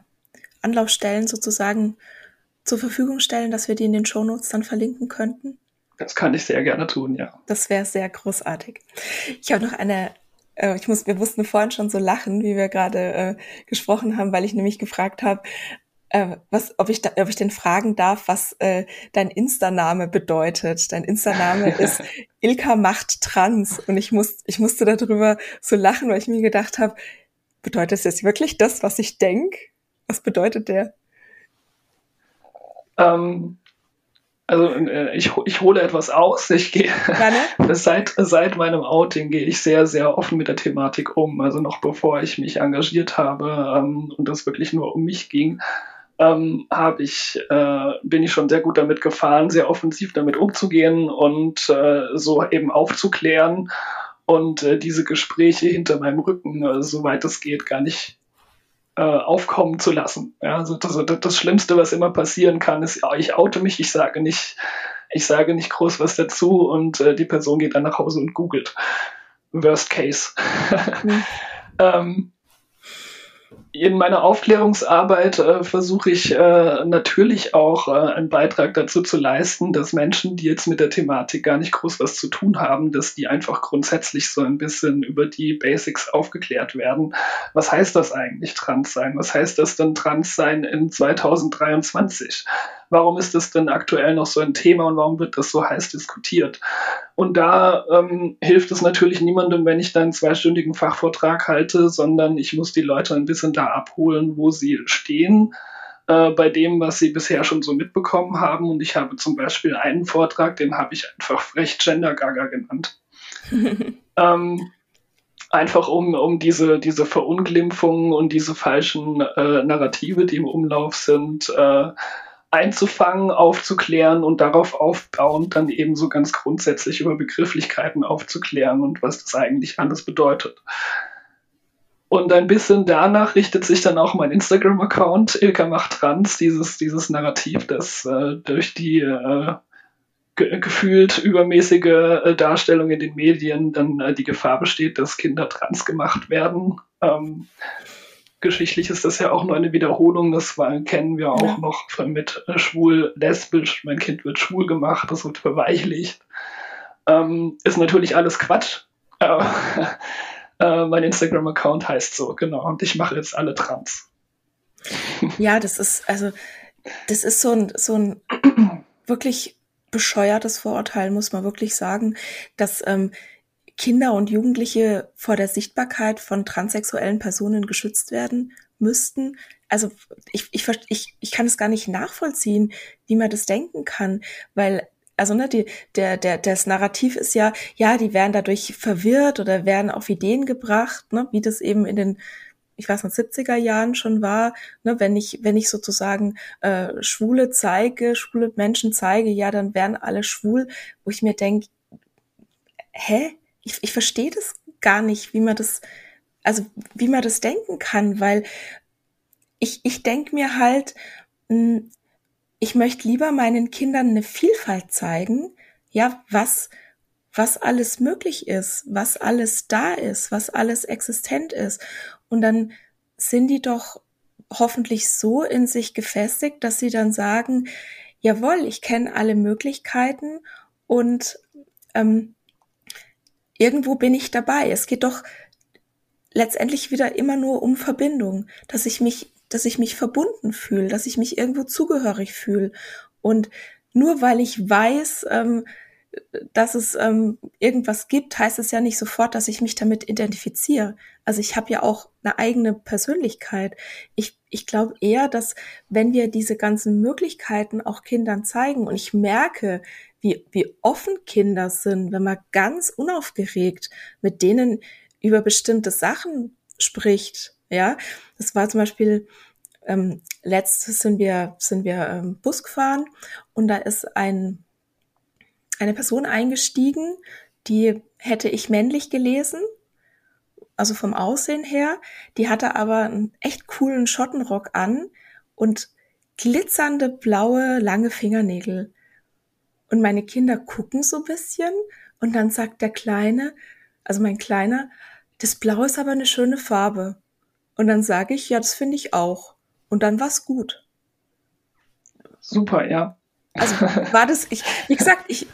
Anlaufstellen sozusagen zur Verfügung stellen, dass wir die in den Shownotes dann verlinken könnten? Das kann ich sehr gerne tun, ja. Das wäre sehr großartig. Ich habe noch eine, äh, ich muss, wir mussten vorhin schon so lachen, wie wir gerade äh, gesprochen haben, weil ich nämlich gefragt habe, äh, was, ob ich, da, ob ich denn fragen darf, was äh, dein Insta-Name bedeutet. Dein Insta-Name <laughs> ist Ilka macht trans und ich muss, ich musste darüber so lachen, weil ich mir gedacht habe, bedeutet es jetzt wirklich das, was ich denk? Was bedeutet der? Ähm, also äh, ich, ich hole etwas aus. Ich gehe <laughs> seit, seit meinem Outing gehe ich sehr, sehr offen mit der Thematik um. Also noch bevor ich mich engagiert habe ähm, und das wirklich nur um mich ging, ähm, habe ich, äh, bin ich schon sehr gut damit gefahren, sehr offensiv damit umzugehen und äh, so eben aufzuklären und äh, diese Gespräche hinter meinem Rücken, äh, soweit es geht, gar nicht äh, aufkommen zu lassen. Ja, also das, das, Schlimmste, was immer passieren kann, ist, ich oute mich, ich sage nicht, ich sage nicht groß was dazu und äh, die Person geht dann nach Hause und googelt. Worst case. <laughs> Mhm. ähm, in meiner Aufklärungsarbeit äh, versuche ich äh, natürlich auch äh, einen Beitrag dazu zu leisten, dass Menschen, die jetzt mit der Thematik gar nicht groß was zu tun haben, dass die einfach grundsätzlich so ein bisschen über die Basics aufgeklärt werden. Was heißt das eigentlich, trans sein? Was heißt das denn trans sein in 2023? Warum ist das denn aktuell noch so ein Thema und warum wird das so heiß diskutiert? Und da ähm, hilft es natürlich niemandem, wenn ich da einen zweistündigen Fachvortrag halte, sondern ich muss die Leute ein bisschen da abholen, wo sie stehen äh, bei dem, was sie bisher schon so mitbekommen haben. Und ich habe zum Beispiel einen Vortrag, den habe ich einfach frech Gender Gaga genannt. <laughs> ähm, einfach um, um diese, diese Verunglimpfungen und diese falschen äh, Narrative, die im Umlauf sind, äh, einzufangen, aufzuklären und darauf aufbauend dann eben so ganz grundsätzlich über Begrifflichkeiten aufzuklären und was das eigentlich alles bedeutet. Und ein bisschen danach richtet sich dann auch mein Instagram-Account, Ilka macht trans, dieses, dieses Narrativ, das äh, durch die äh, ge gefühlt übermäßige äh, Darstellung in den Medien dann äh, die Gefahr besteht, dass Kinder trans gemacht werden. Ähm, geschichtlich ist das ja auch nur eine Wiederholung. Das war, kennen wir auch ja. noch mit äh, schwul, lesbisch. Mein Kind wird schwul gemacht, das wird verweichlicht. Ähm, ist natürlich alles Quatsch. Äh, <laughs> äh, mein Instagram-Account heißt so, genau. Und ich mache jetzt alle trans. Ja, das ist, also, das ist so ein, so ein <clears throat> wirklich bescheuertes Vorurteil, muss man wirklich sagen, dass ähm, Kinder und Jugendliche vor der Sichtbarkeit von transsexuellen Personen geschützt werden müssten. Also ich, ich, ich, ich kann es gar nicht nachvollziehen, wie man das denken kann, weil also ne, die, der, der, das Narrativ ist ja, ja, die werden dadurch verwirrt oder werden auf Ideen gebracht, ne, wie das eben in den ich weiß nicht, 70er Jahren schon war, ne, wenn ich, wenn ich sozusagen äh, Schwule zeige, schwule Menschen zeige, ja, dann wären alle schwul, wo ich mir denke, hä? Ich, ich verstehe das gar nicht, wie man das, also wie man das denken kann, weil ich, ich denke mir halt, hm, ich möchte lieber meinen Kindern eine Vielfalt zeigen, ja, was, was alles möglich ist, was alles da ist, was alles existent ist. Und dann sind die doch hoffentlich so in sich gefestigt, dass sie dann sagen, jawohl, ich kenne alle Möglichkeiten und ähm, irgendwo bin ich dabei. Es geht doch letztendlich wieder immer nur um Verbindung, dass ich mich, dass ich mich verbunden fühle, dass ich mich irgendwo zugehörig fühle. Und nur weil ich weiß, ähm, dass es ähm, irgendwas gibt, heißt es ja nicht sofort, dass ich mich damit identifiziere. Also ich habe ja auch eine eigene Persönlichkeit. Ich, ich glaube eher, dass wenn wir diese ganzen Möglichkeiten auch Kindern zeigen und ich merke, wie, wie offen Kinder sind, wenn man ganz unaufgeregt mit denen über bestimmte Sachen spricht. Ja, das war zum Beispiel ähm, letztes sind wir sind wir ähm, Bus gefahren und da ist ein eine Person eingestiegen, die hätte ich männlich gelesen, also vom Aussehen her. Die hatte aber einen echt coolen Schottenrock an und glitzernde blaue lange Fingernägel. Und meine Kinder gucken so ein bisschen und dann sagt der Kleine, also mein Kleiner, das Blau ist aber eine schöne Farbe. Und dann sage ich, ja, das finde ich auch. Und dann war's gut. Super, ja. Also <laughs> war das, ich, wie gesagt, ich,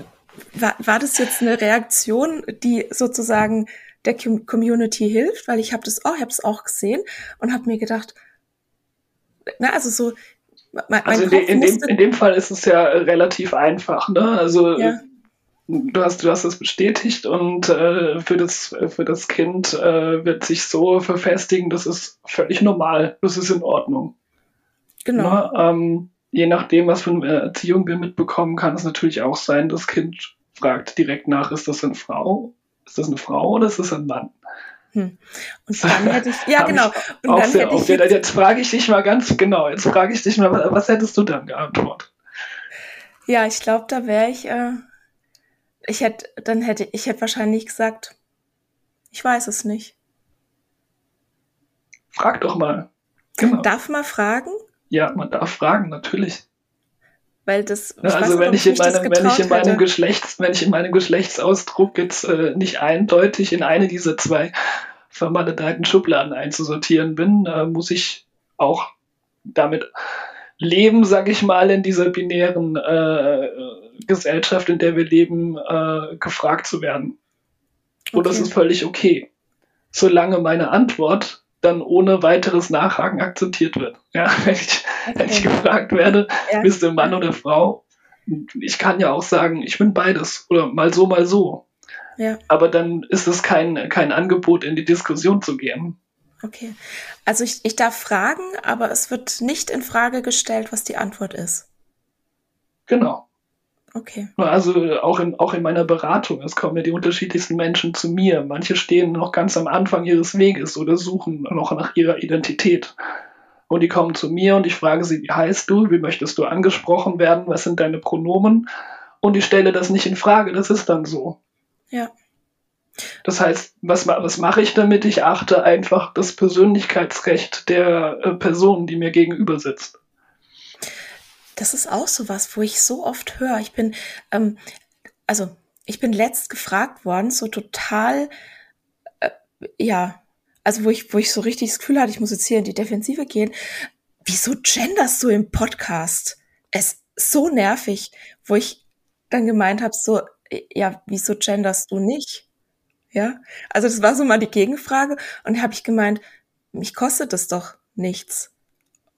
war, war das jetzt eine Reaktion, die sozusagen der Community hilft? Weil ich habe das auch, ich habe es auch gesehen und habe mir gedacht, na, also so. Mein, also in, in, dem, in dem Fall ist es ja relativ einfach, ne? Also ja. du hast du hast es bestätigt und äh, für das für das Kind äh, wird sich so verfestigen, das ist völlig normal, das ist in Ordnung. Genau. Na, ähm, je nachdem, was für eine Erziehung wir mitbekommen, kann es natürlich auch sein, das Kind fragt direkt nach, ist das eine Frau? Ist das eine Frau oder ist das ein Mann? Hm. Und dann hätte ich, ja <laughs> genau. Ich und dann hätte ich jetzt, jetzt frage ich dich mal ganz genau, jetzt frage ich dich mal, was hättest du dann geantwortet? Ja, ich glaube, da wäre ich, äh, ich hätte, dann hätte, ich hätte wahrscheinlich gesagt, ich weiß es nicht. Frag doch mal. Genau. Darf man fragen? Ja, man darf fragen, natürlich. Weil das, ich also wenn ich, in meinem, wenn ich in meinem Geschlechts, wenn ich in meinem Geschlechtsausdruck jetzt äh, nicht eindeutig in eine dieser zwei <laughs> vermaledeiten Schubladen einzusortieren bin, äh, muss ich auch damit leben, sag ich mal, in dieser binären äh, Gesellschaft, in der wir leben, äh, gefragt zu werden. Und okay. das ist völlig okay. Solange meine Antwort dann ohne weiteres Nachhaken akzeptiert wird. Ja, <laughs> wenn ich, okay. wenn ich gefragt werde, ja. bist du Mann oder Frau? Ich kann ja auch sagen, ich bin beides oder mal so, mal so. Ja. Aber dann ist es kein, kein Angebot, in die Diskussion zu gehen. Okay. Also ich, ich darf fragen, aber es wird nicht in Frage gestellt, was die Antwort ist. Genau. Okay. Also auch in, auch in meiner Beratung, es kommen ja die unterschiedlichsten Menschen zu mir. Manche stehen noch ganz am Anfang ihres Weges oder suchen noch nach ihrer Identität. Und die kommen zu mir und ich frage sie, wie heißt du, wie möchtest du angesprochen werden, was sind deine Pronomen? Und ich stelle das nicht in Frage, das ist dann so. Ja. Das heißt, was, was mache ich damit? Ich achte einfach das Persönlichkeitsrecht der äh, Person, die mir gegenüber sitzt. Das ist auch so was, wo ich so oft höre. Ich bin, ähm, also ich bin letzt gefragt worden, so total, äh, ja, also wo ich, wo ich so richtig das Gefühl hatte, ich muss jetzt hier in die Defensive gehen. Wieso genderst du im Podcast? Es ist so nervig, wo ich dann gemeint habe, so, ja, wieso genderst du nicht? Ja, also das war so mal die Gegenfrage und habe ich gemeint, mich kostet das doch nichts.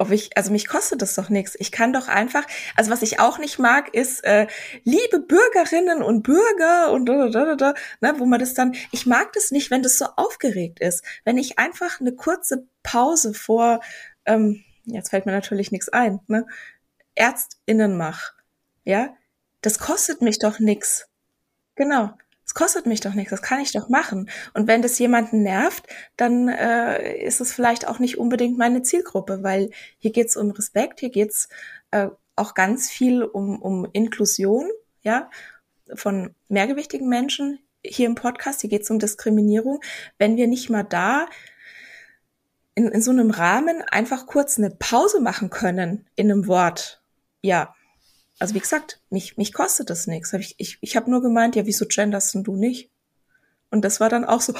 Ob ich, also mich kostet das doch nichts. Ich kann doch einfach, also was ich auch nicht mag, ist äh, liebe Bürgerinnen und Bürger und da, da, da, da, ne, wo man das dann, ich mag das nicht, wenn das so aufgeregt ist. Wenn ich einfach eine kurze Pause vor, ähm, jetzt fällt mir natürlich nichts ein, ne, ÄrztInnen mach, ja, das kostet mich doch nichts. Genau. Es kostet mich doch nichts, das kann ich doch machen. Und wenn das jemanden nervt, dann äh, ist es vielleicht auch nicht unbedingt meine Zielgruppe, weil hier geht's um Respekt, hier geht's äh, auch ganz viel um, um Inklusion, ja, von mehrgewichtigen Menschen hier im Podcast, hier geht's um Diskriminierung. Wenn wir nicht mal da in, in so einem Rahmen einfach kurz eine Pause machen können in einem Wort, ja, also wie gesagt, mich, mich kostet das nichts. Ich, ich, ich habe nur gemeint, ja, wieso genderst du nicht? Und das war dann auch so,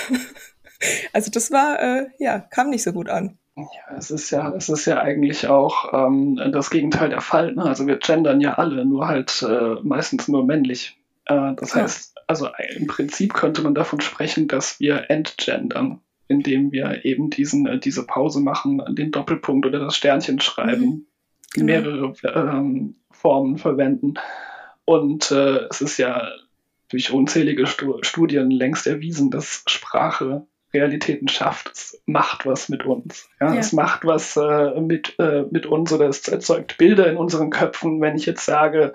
<laughs> also das war, äh, ja, kam nicht so gut an. Ja, es ist ja, es ist ja eigentlich auch ähm, das Gegenteil der Fall. Ne? Also wir gendern ja alle, nur halt äh, meistens nur männlich. Äh, das ja. heißt, also im Prinzip könnte man davon sprechen, dass wir entgendern, indem wir eben diesen, äh, diese Pause machen, den Doppelpunkt oder das Sternchen schreiben. Mhm genau. mehrere ähm, Formen verwenden. Und äh, es ist ja durch unzählige Stu Studien längst erwiesen, dass Sprache Realitäten schafft. Es macht was mit uns. Ja? ja. Es macht was äh, mit, äh, mit uns oder es erzeugt Bilder in unseren Köpfen. Wenn ich jetzt sage,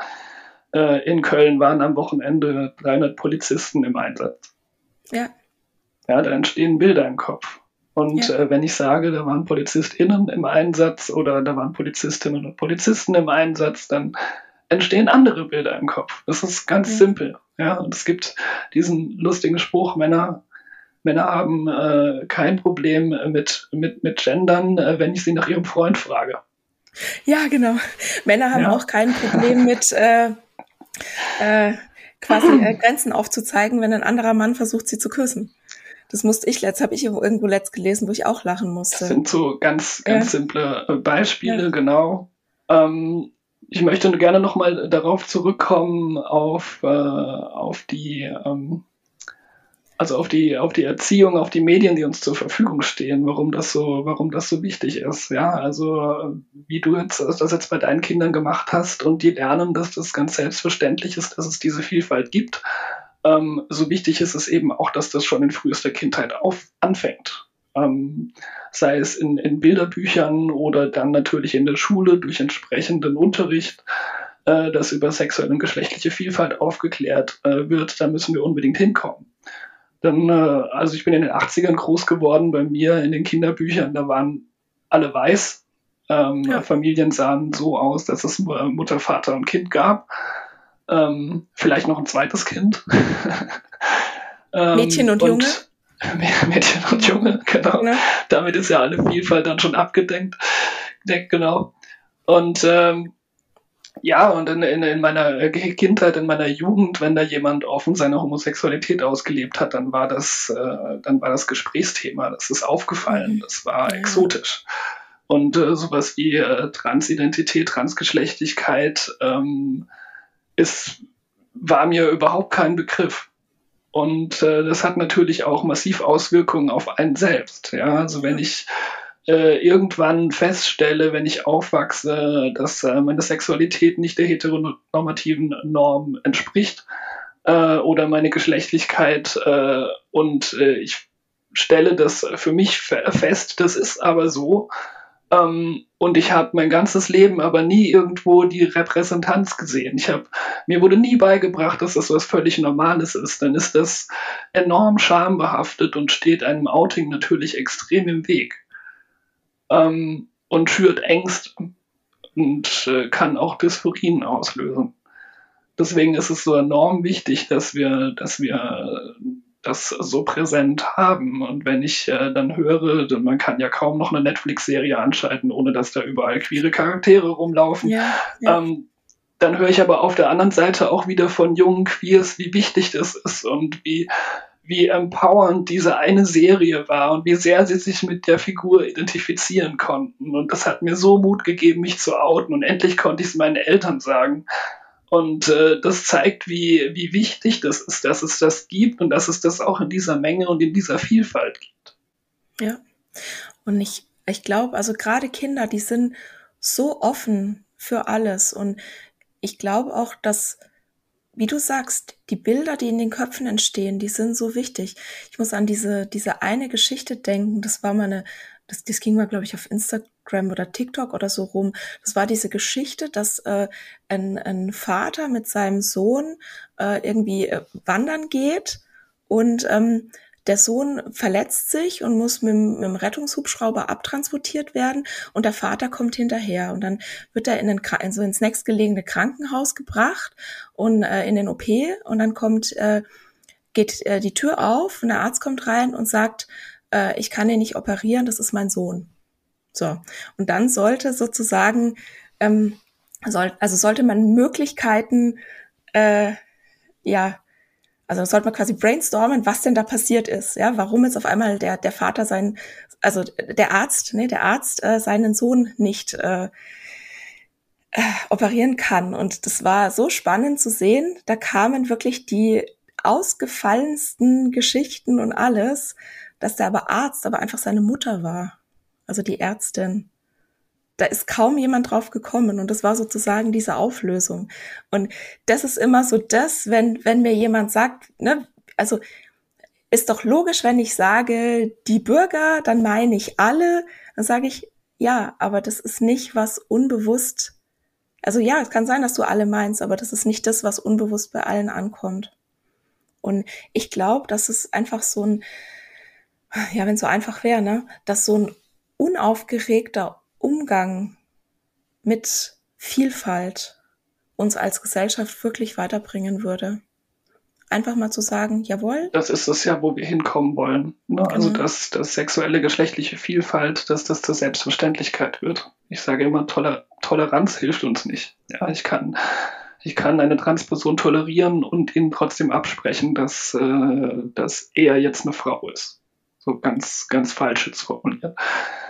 äh, in Köln waren am Wochenende 300 Polizisten im Einsatz. Ja. Ja, da entstehen Bilder im Kopf. Und ja. äh, wenn ich sage, da waren PolizistInnen im Einsatz oder da waren Polizistinnen und Polizisten im Einsatz, dann entstehen andere Bilder im Kopf. Das ist ganz ja. simpel. Ja, und es gibt diesen lustigen Spruch, Männer, Männer haben äh, kein Problem mit, mit, mit Gendern, äh, wenn ich sie nach ihrem Freund frage. Ja, genau. Männer haben ja. auch kein Problem mit äh, äh, quasi äh, <clears throat> Grenzen aufzuzeigen, wenn ein anderer Mann versucht, sie zu küssen. Das musste ich letzt, habe ich irgendwo letzt gelesen, wo ich auch lachen musste. Das sind so ganz, ganz ja. simple äh, Beispiele, ja. genau. Ähm, ich möchte gerne nochmal darauf zurückkommen, auf, äh, auf die, ähm, also auf die, auf die Erziehung, auf die Medien, die uns zur Verfügung stehen, warum das so, warum das so wichtig ist. Ja, also wie du jetzt das jetzt bei deinen Kindern gemacht hast und die lernen, dass das ganz selbstverständlich ist, dass es diese Vielfalt gibt ähm, so wichtig ist es eben auch, dass das schon in frühester Kindheit auf, anfängt. Ähm, sei es in, in Bilderbüchern oder dann natürlich in der Schule durch entsprechenden Unterricht, äh, dass über sexuelle und geschlechtliche Vielfalt aufgeklärt äh, wird, da müssen wir unbedingt hinkommen. Dann, äh, also ich bin in den 80ern groß geworden, bei mir in den Kinderbüchern, da waren alle weiß. Ähm, ja. Familien sahen so aus, dass es Mutter, Vater und Kind gab. Ähm, vielleicht noch ein zweites Kind. <laughs> ähm, Mädchen und, und Junge. <laughs> Mädchen und Junge, genau. Ja. Damit ist ja alle Vielfalt dann schon abgedenkt. Genau. Und ähm, ja, und in, in, in meiner Kindheit, in meiner Jugend, wenn da jemand offen seine Homosexualität ausgelebt hat, dann war das, äh, dann war das Gesprächsthema. Das ist aufgefallen. Das war ja. exotisch. Und äh, sowas wie äh, Transidentität, Transgeschlechtlichkeit, ähm, ist, war mir überhaupt kein Begriff. Und äh, das hat natürlich auch massiv Auswirkungen auf einen selbst. Ja, also wenn ich äh, irgendwann feststelle, wenn ich aufwachse, dass äh, meine Sexualität nicht der heteronormativen Norm entspricht äh, oder meine Geschlechtlichkeit äh, und äh, ich stelle das für mich fest, das ist aber so, Ähm, und ich habe mein ganzes Leben aber nie irgendwo die Repräsentanz gesehen. Ich habe mir wurde nie beigebracht, dass das was völlig Normales ist. Dann ist das enorm schambehaftet und steht einem Outing natürlich extrem im Weg ähm, und schürt Ängste und äh, kann auch Dysphorien auslösen. Deswegen ist es so enorm wichtig, dass wir, dass wir das so präsent haben. Und wenn ich äh, dann höre, man kann ja kaum noch eine Netflix-Serie anschalten, ohne dass da überall queere Charaktere rumlaufen. Ja, ja. Ähm, dann höre ich aber auf der anderen Seite auch wieder von jungen Queers, wie wichtig das ist und wie, wie empowernd diese eine Serie war und wie sehr sie sich mit der Figur identifizieren konnten. Und das hat mir so Mut gegeben, mich zu outen. Und endlich konnte ich es meinen Eltern sagen. Und äh, das zeigt, wie, wie wichtig das ist, dass es das gibt und dass es das auch in dieser Menge und in dieser Vielfalt gibt. Ja. Und ich, ich glaube, also gerade Kinder, die sind so offen für alles. Und ich glaube auch, dass, wie du sagst, die Bilder, die in den Köpfen entstehen, die sind so wichtig. Ich muss an diese, diese eine Geschichte denken. Das war mal eine, das, das ging mal, glaube ich, auf Instagram oder TikTok oder so rum. Das war diese Geschichte, dass äh, ein, ein Vater mit seinem Sohn äh, irgendwie äh, wandern geht und ähm, der Sohn verletzt sich und muss mit, mit dem Rettungshubschrauber abtransportiert werden und der Vater kommt hinterher und dann wird er in den, also ins nächstgelegene Krankenhaus gebracht und äh, in den OP und dann kommt äh, geht äh, die Tür auf und der Arzt kommt rein und sagt, äh, ich kann ihn nicht operieren, das ist mein Sohn. So. Und dann sollte sozusagen, ähm, soll, also sollte man Möglichkeiten, äh, ja, also sollte man quasi brainstormen, was denn da passiert ist, ja, warum jetzt auf einmal der, der Vater seinen, also der Arzt, ne, der Arzt äh, seinen Sohn nicht äh, äh, operieren kann. Und das war so spannend zu sehen. Da kamen wirklich die ausgefallensten Geschichten und alles dass der aber Arzt aber einfach seine Mutter war. Also die Ärztin. Da ist kaum jemand drauf gekommen und das war sozusagen diese Auflösung. Und das ist immer so das, wenn, wenn mir jemand sagt, ne, also ist doch logisch, wenn ich sage, die Bürger, dann meine ich alle, dann sage ich, ja, aber das ist nicht was unbewusst. Also ja, es kann sein, dass du alle meinst, aber das ist nicht das, was unbewusst bei allen ankommt. Und ich glaube, dass es einfach so ein, ja, wenn es so einfach wäre, ne, dass so ein unaufgeregter Umgang mit Vielfalt uns als Gesellschaft wirklich weiterbringen würde. Einfach mal zu sagen, jawohl. Das ist es ja, wo wir hinkommen wollen. Ne? Also, genau. Also, dass, dass sexuelle, geschlechtliche Vielfalt, dass das zur Selbstverständlichkeit wird. Ich sage immer, Toler Toleranz hilft uns nicht. Ja, ich kann, ich kann eine Transperson tolerieren und ihnen trotzdem absprechen, dass, äh, dass er jetzt eine Frau ist so ganz, ganz falsch jetzt formuliert.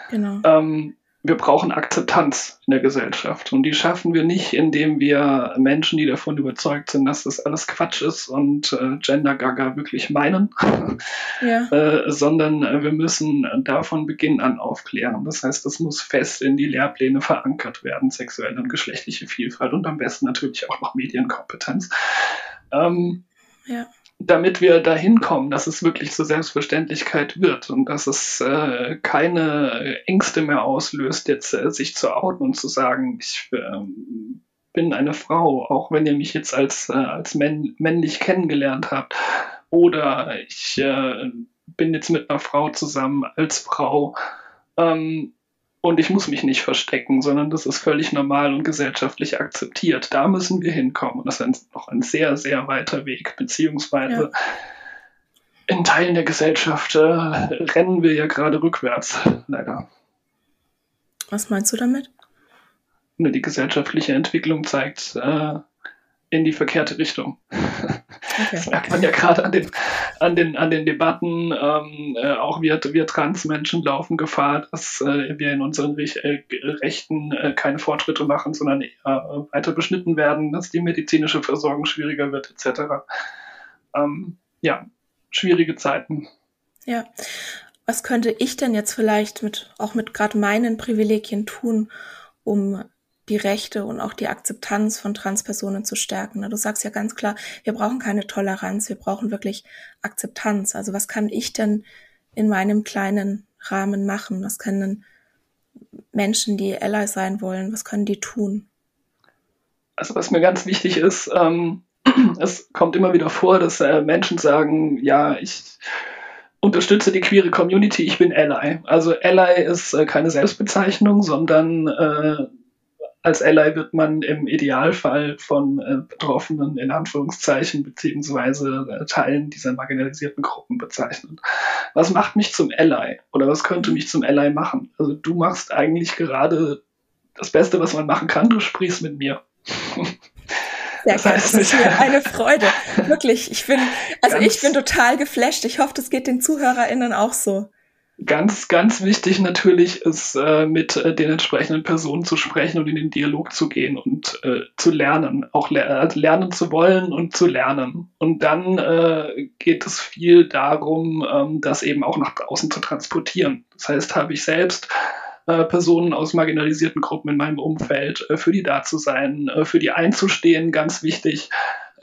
Genau. Ähm, wir brauchen Akzeptanz in der Gesellschaft und die schaffen wir nicht, indem wir Menschen, die davon überzeugt sind, dass das alles Quatsch ist und äh, Gender Gaga wirklich meinen, <laughs> ja. äh, sondern äh, wir müssen da von Beginn an aufklären. Das heißt, das muss fest in die Lehrpläne verankert werden, sexuelle und geschlechtliche Vielfalt und am besten natürlich auch noch Medienkompetenz. Ähm, ja damit wir dahin kommen, dass es wirklich zur Selbstverständlichkeit wird und dass es äh, keine Ängste mehr auslöst, jetzt äh, sich zu outen und zu sagen, ich äh, bin eine Frau, auch wenn ihr mich jetzt als, äh, als männ männlich kennengelernt habt. Oder ich äh, bin jetzt mit einer Frau zusammen als Frau. Ähm, und ich muss mich nicht verstecken, sondern das ist völlig normal und gesellschaftlich akzeptiert. Da müssen wir hinkommen. Und das ist noch ein sehr, sehr weiter Weg, beziehungsweise ja. in Teilen der Gesellschaft äh, rennen wir ja gerade rückwärts, leider. Was meinst du damit? Die gesellschaftliche Entwicklung zeigt äh, in die verkehrte Richtung. <laughs> Okay. Das merkt man ja gerade an den, an, den, an den Debatten. Ähm, äh, auch wir, wir Transmenschen laufen Gefahr, dass äh, wir in unseren Rech äh, Rechten äh, keine Fortschritte machen, sondern eher äh, weiter beschnitten werden, dass die medizinische Versorgung schwieriger wird, etc. Ähm, ja, schwierige Zeiten. Ja. Was könnte ich denn jetzt vielleicht mit, auch mit gerade meinen Privilegien tun, um die Rechte und auch die Akzeptanz von Transpersonen zu stärken. Du sagst ja ganz klar, wir brauchen keine Toleranz, wir brauchen wirklich Akzeptanz. Also was kann ich denn in meinem kleinen Rahmen machen? Was können, Menschen, die Ally sein wollen, was können die tun? Also was mir ganz wichtig ist, ähm, <clears throat> es kommt immer wieder vor, dass äh, Menschen sagen, ja, ich unterstütze die queere Community, ich bin Ally. Also Ally ist äh, keine Selbstbezeichnung, sondern äh, als Ally wird man im Idealfall von äh, Betroffenen in Anführungszeichen beziehungsweise äh, Teilen dieser marginalisierten Gruppen bezeichnet. Was macht mich zum Ally oder was könnte mich zum Ally machen? Also du machst eigentlich gerade das Beste, was man machen kann, du sprichst mit mir. Sehr das, heißt, das ist mir eine Freude. Wirklich. Ich bin, also ich bin total geflasht. Ich hoffe, das geht den ZuhörerInnen auch so. Ganz, ganz wichtig natürlich ist, äh, mit äh, den entsprechenden Personen zu sprechen und in den Dialog zu gehen und äh, zu lernen, auch le also lernen zu wollen und zu lernen. Und dann äh, geht es viel darum, ähm, das eben auch nach draußen zu transportieren. Das heißt, habe ich selbst äh, Personen aus marginalisierten Gruppen in meinem Umfeld, äh, für die da zu sein, äh, für die einzustehen, ganz wichtig.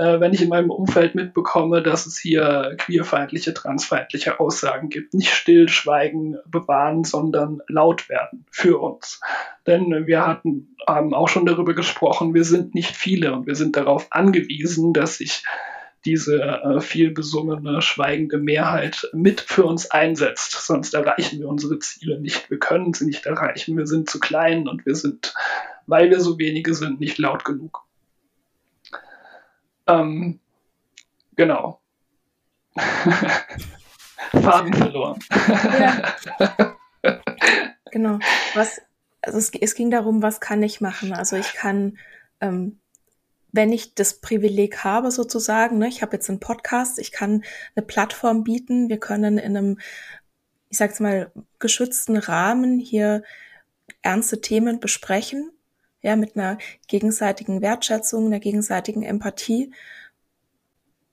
Äh, wenn ich in meinem Umfeld mitbekomme, dass es hier queerfeindliche, transfeindliche Aussagen gibt, nicht stillschweigen, bewahren, sondern laut werden für uns. Denn wir hatten, haben auch schon darüber gesprochen, wir sind nicht viele und wir sind darauf angewiesen, dass sich diese äh, viel schweigende Mehrheit mit für uns einsetzt. Sonst erreichen wir unsere Ziele nicht. Wir können sie nicht erreichen. Wir sind zu klein und wir sind, weil wir so wenige sind, nicht laut genug. Ähm, genau. <laughs> Faden verloren. Ja. <laughs> genau. Was, also es, es, ging darum, was kann ich machen? Also ich kann ähm, wenn ich das Privileg habe, sozusagen, ne, ich habe jetzt einen Podcast, ich kann eine Plattform bieten, wir können in einem, ich sag's mal, geschützten Rahmen hier ernste Themen besprechen, ja, mit einer gegenseitigen Wertschätzung, einer gegenseitigen Empathie.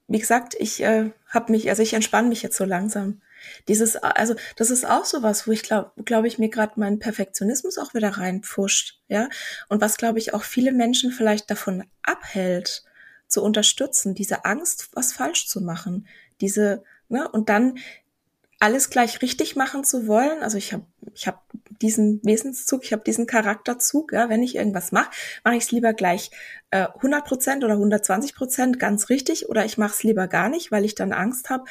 Wie gesagt, ich äh, habe mich, also ich entspanne mich jetzt so langsam. Dieses, also das ist auch sowas, wo ich glaube, glaube ich mir gerade meinen Perfektionismus auch wieder reinpfuscht, ja. Und was glaube ich auch viele Menschen vielleicht davon abhält, zu unterstützen, diese Angst, was falsch zu machen, diese, ne, und dann alles gleich richtig machen zu wollen. Also ich habe ich hab diesen Wesenszug, ich habe diesen Charakterzug. Ja, wenn ich irgendwas mache, mache ich es lieber gleich äh, 100% oder 120% ganz richtig oder ich mache es lieber gar nicht, weil ich dann Angst habe.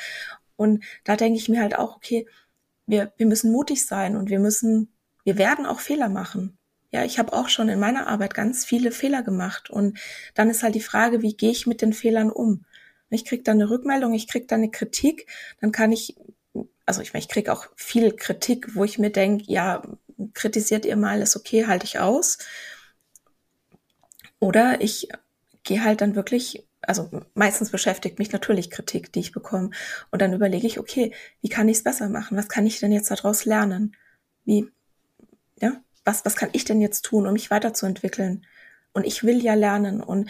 Und da denke ich mir halt auch, okay, wir, wir müssen mutig sein und wir müssen, wir werden auch Fehler machen. Ja, ich habe auch schon in meiner Arbeit ganz viele Fehler gemacht. Und dann ist halt die Frage, wie gehe ich mit den Fehlern um? Ich krieg dann eine Rückmeldung, ich krieg dann eine Kritik, dann kann ich, also ich, ich krieg auch viel Kritik, wo ich mir denke, ja, kritisiert ihr mal, ist okay, halte ich aus. Oder ich gehe halt dann wirklich also meistens beschäftigt mich natürlich Kritik, die ich bekomme. Und dann überlege ich, okay, wie kann ich es besser machen? Was kann ich denn jetzt daraus lernen? Wie, ja, was, was kann ich denn jetzt tun, um mich weiterzuentwickeln? Und ich will ja lernen. Und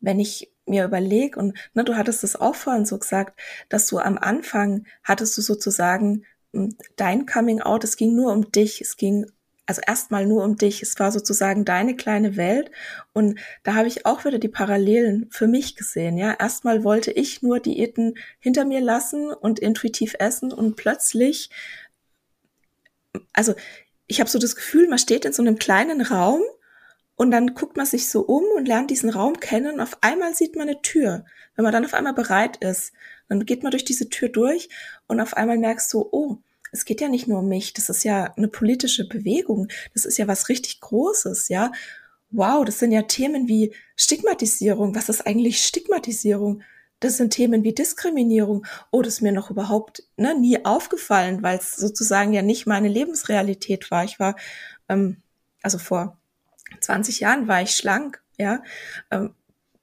wenn ich mir überlege, und ne, du hattest es auch vorhin so gesagt, dass du am Anfang hattest du sozusagen hm, dein Coming Out, es ging nur um dich, es ging also erstmal nur um dich. Es war sozusagen deine kleine Welt. Und da habe ich auch wieder die Parallelen für mich gesehen. Ja, erstmal wollte ich nur Diäten hinter mir lassen und intuitiv essen und plötzlich, also ich habe so das Gefühl, man steht in so einem kleinen Raum und dann guckt man sich so um und lernt diesen Raum kennen. Und auf einmal sieht man eine Tür. Wenn man dann auf einmal bereit ist, dann geht man durch diese Tür durch und auf einmal merkst du, oh, es geht ja nicht nur um mich, das ist ja eine politische Bewegung, das ist ja was richtig Großes, ja. Wow, das sind ja Themen wie Stigmatisierung. Was ist eigentlich Stigmatisierung? Das sind Themen wie Diskriminierung. Oh, das ist mir noch überhaupt ne, nie aufgefallen, weil es sozusagen ja nicht meine Lebensrealität war. Ich war, ähm, also vor 20 Jahren war ich schlank, ja. Ähm,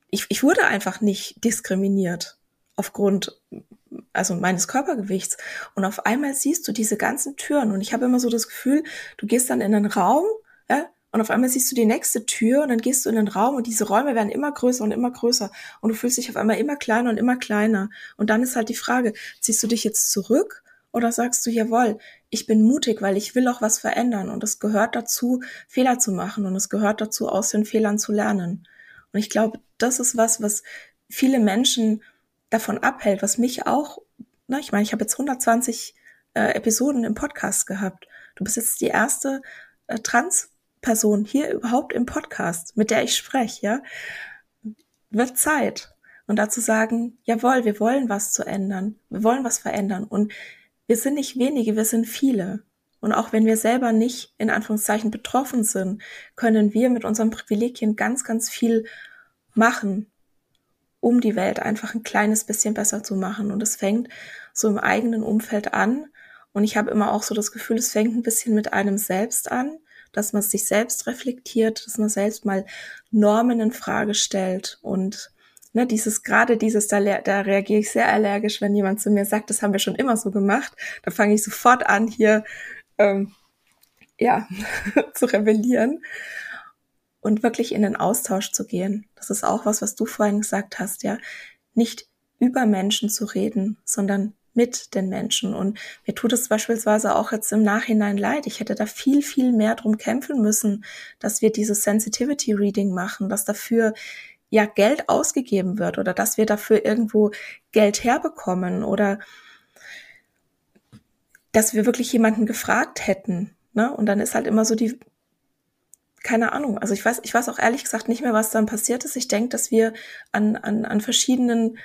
ich, ich wurde einfach nicht diskriminiert aufgrund also meines Körpergewichts. Und auf einmal siehst du diese ganzen Türen. Und ich habe immer so das Gefühl, du gehst dann in einen Raum, ja, und auf einmal siehst du die nächste Tür und dann gehst du in den Raum und diese Räume werden immer größer und immer größer. Und du fühlst dich auf einmal immer kleiner und immer kleiner. Und dann ist halt die Frage, ziehst du dich jetzt zurück oder sagst du, jawohl, ich bin mutig, weil ich will auch was verändern. Und es gehört dazu, Fehler zu machen. Und es gehört dazu, aus den Fehlern zu lernen. Und ich glaube, das ist was, was viele Menschen davon abhält, was mich auch, na, ich meine, ich habe jetzt 120 äh, Episoden im Podcast gehabt. Du bist jetzt die erste äh, Transperson hier überhaupt im Podcast, mit der ich spreche, ja, wird Zeit. Und dazu sagen, jawohl, wir wollen was zu ändern. Wir wollen was verändern. Und wir sind nicht wenige, wir sind viele. Und auch wenn wir selber nicht in Anführungszeichen betroffen sind, können wir mit unseren Privilegien ganz, ganz viel machen, um die Welt einfach ein kleines bisschen besser zu machen. Und es fängt so im eigenen Umfeld an. Und ich habe immer auch so das Gefühl, es fängt ein bisschen mit einem selbst an, dass man sich selbst reflektiert, dass man selbst mal Normen in Frage stellt und ne, dieses gerade dieses, da, da reagiere ich sehr allergisch, wenn jemand zu mir sagt, das haben wir schon immer so gemacht. Da fange ich sofort an, hier ähm, ja <laughs> zu rebellieren und wirklich in den Austausch zu gehen. Das ist auch was, was du vorhin gesagt hast, ja. Nicht über Menschen zu reden, sondern mit den Menschen. Und mir tut es beispielsweise auch jetzt im Nachhinein leid. Ich hätte da viel, viel mehr drum kämpfen müssen, dass wir dieses Sensitivity Reading machen, dass dafür ja Geld ausgegeben wird oder dass wir dafür irgendwo Geld herbekommen oder dass wir wirklich jemanden gefragt hätten. Ne? Und dann ist halt immer so die, keine Ahnung, also ich weiß, ich weiß auch ehrlich gesagt nicht mehr, was dann passiert ist. Ich denke, dass wir an, an, an verschiedenen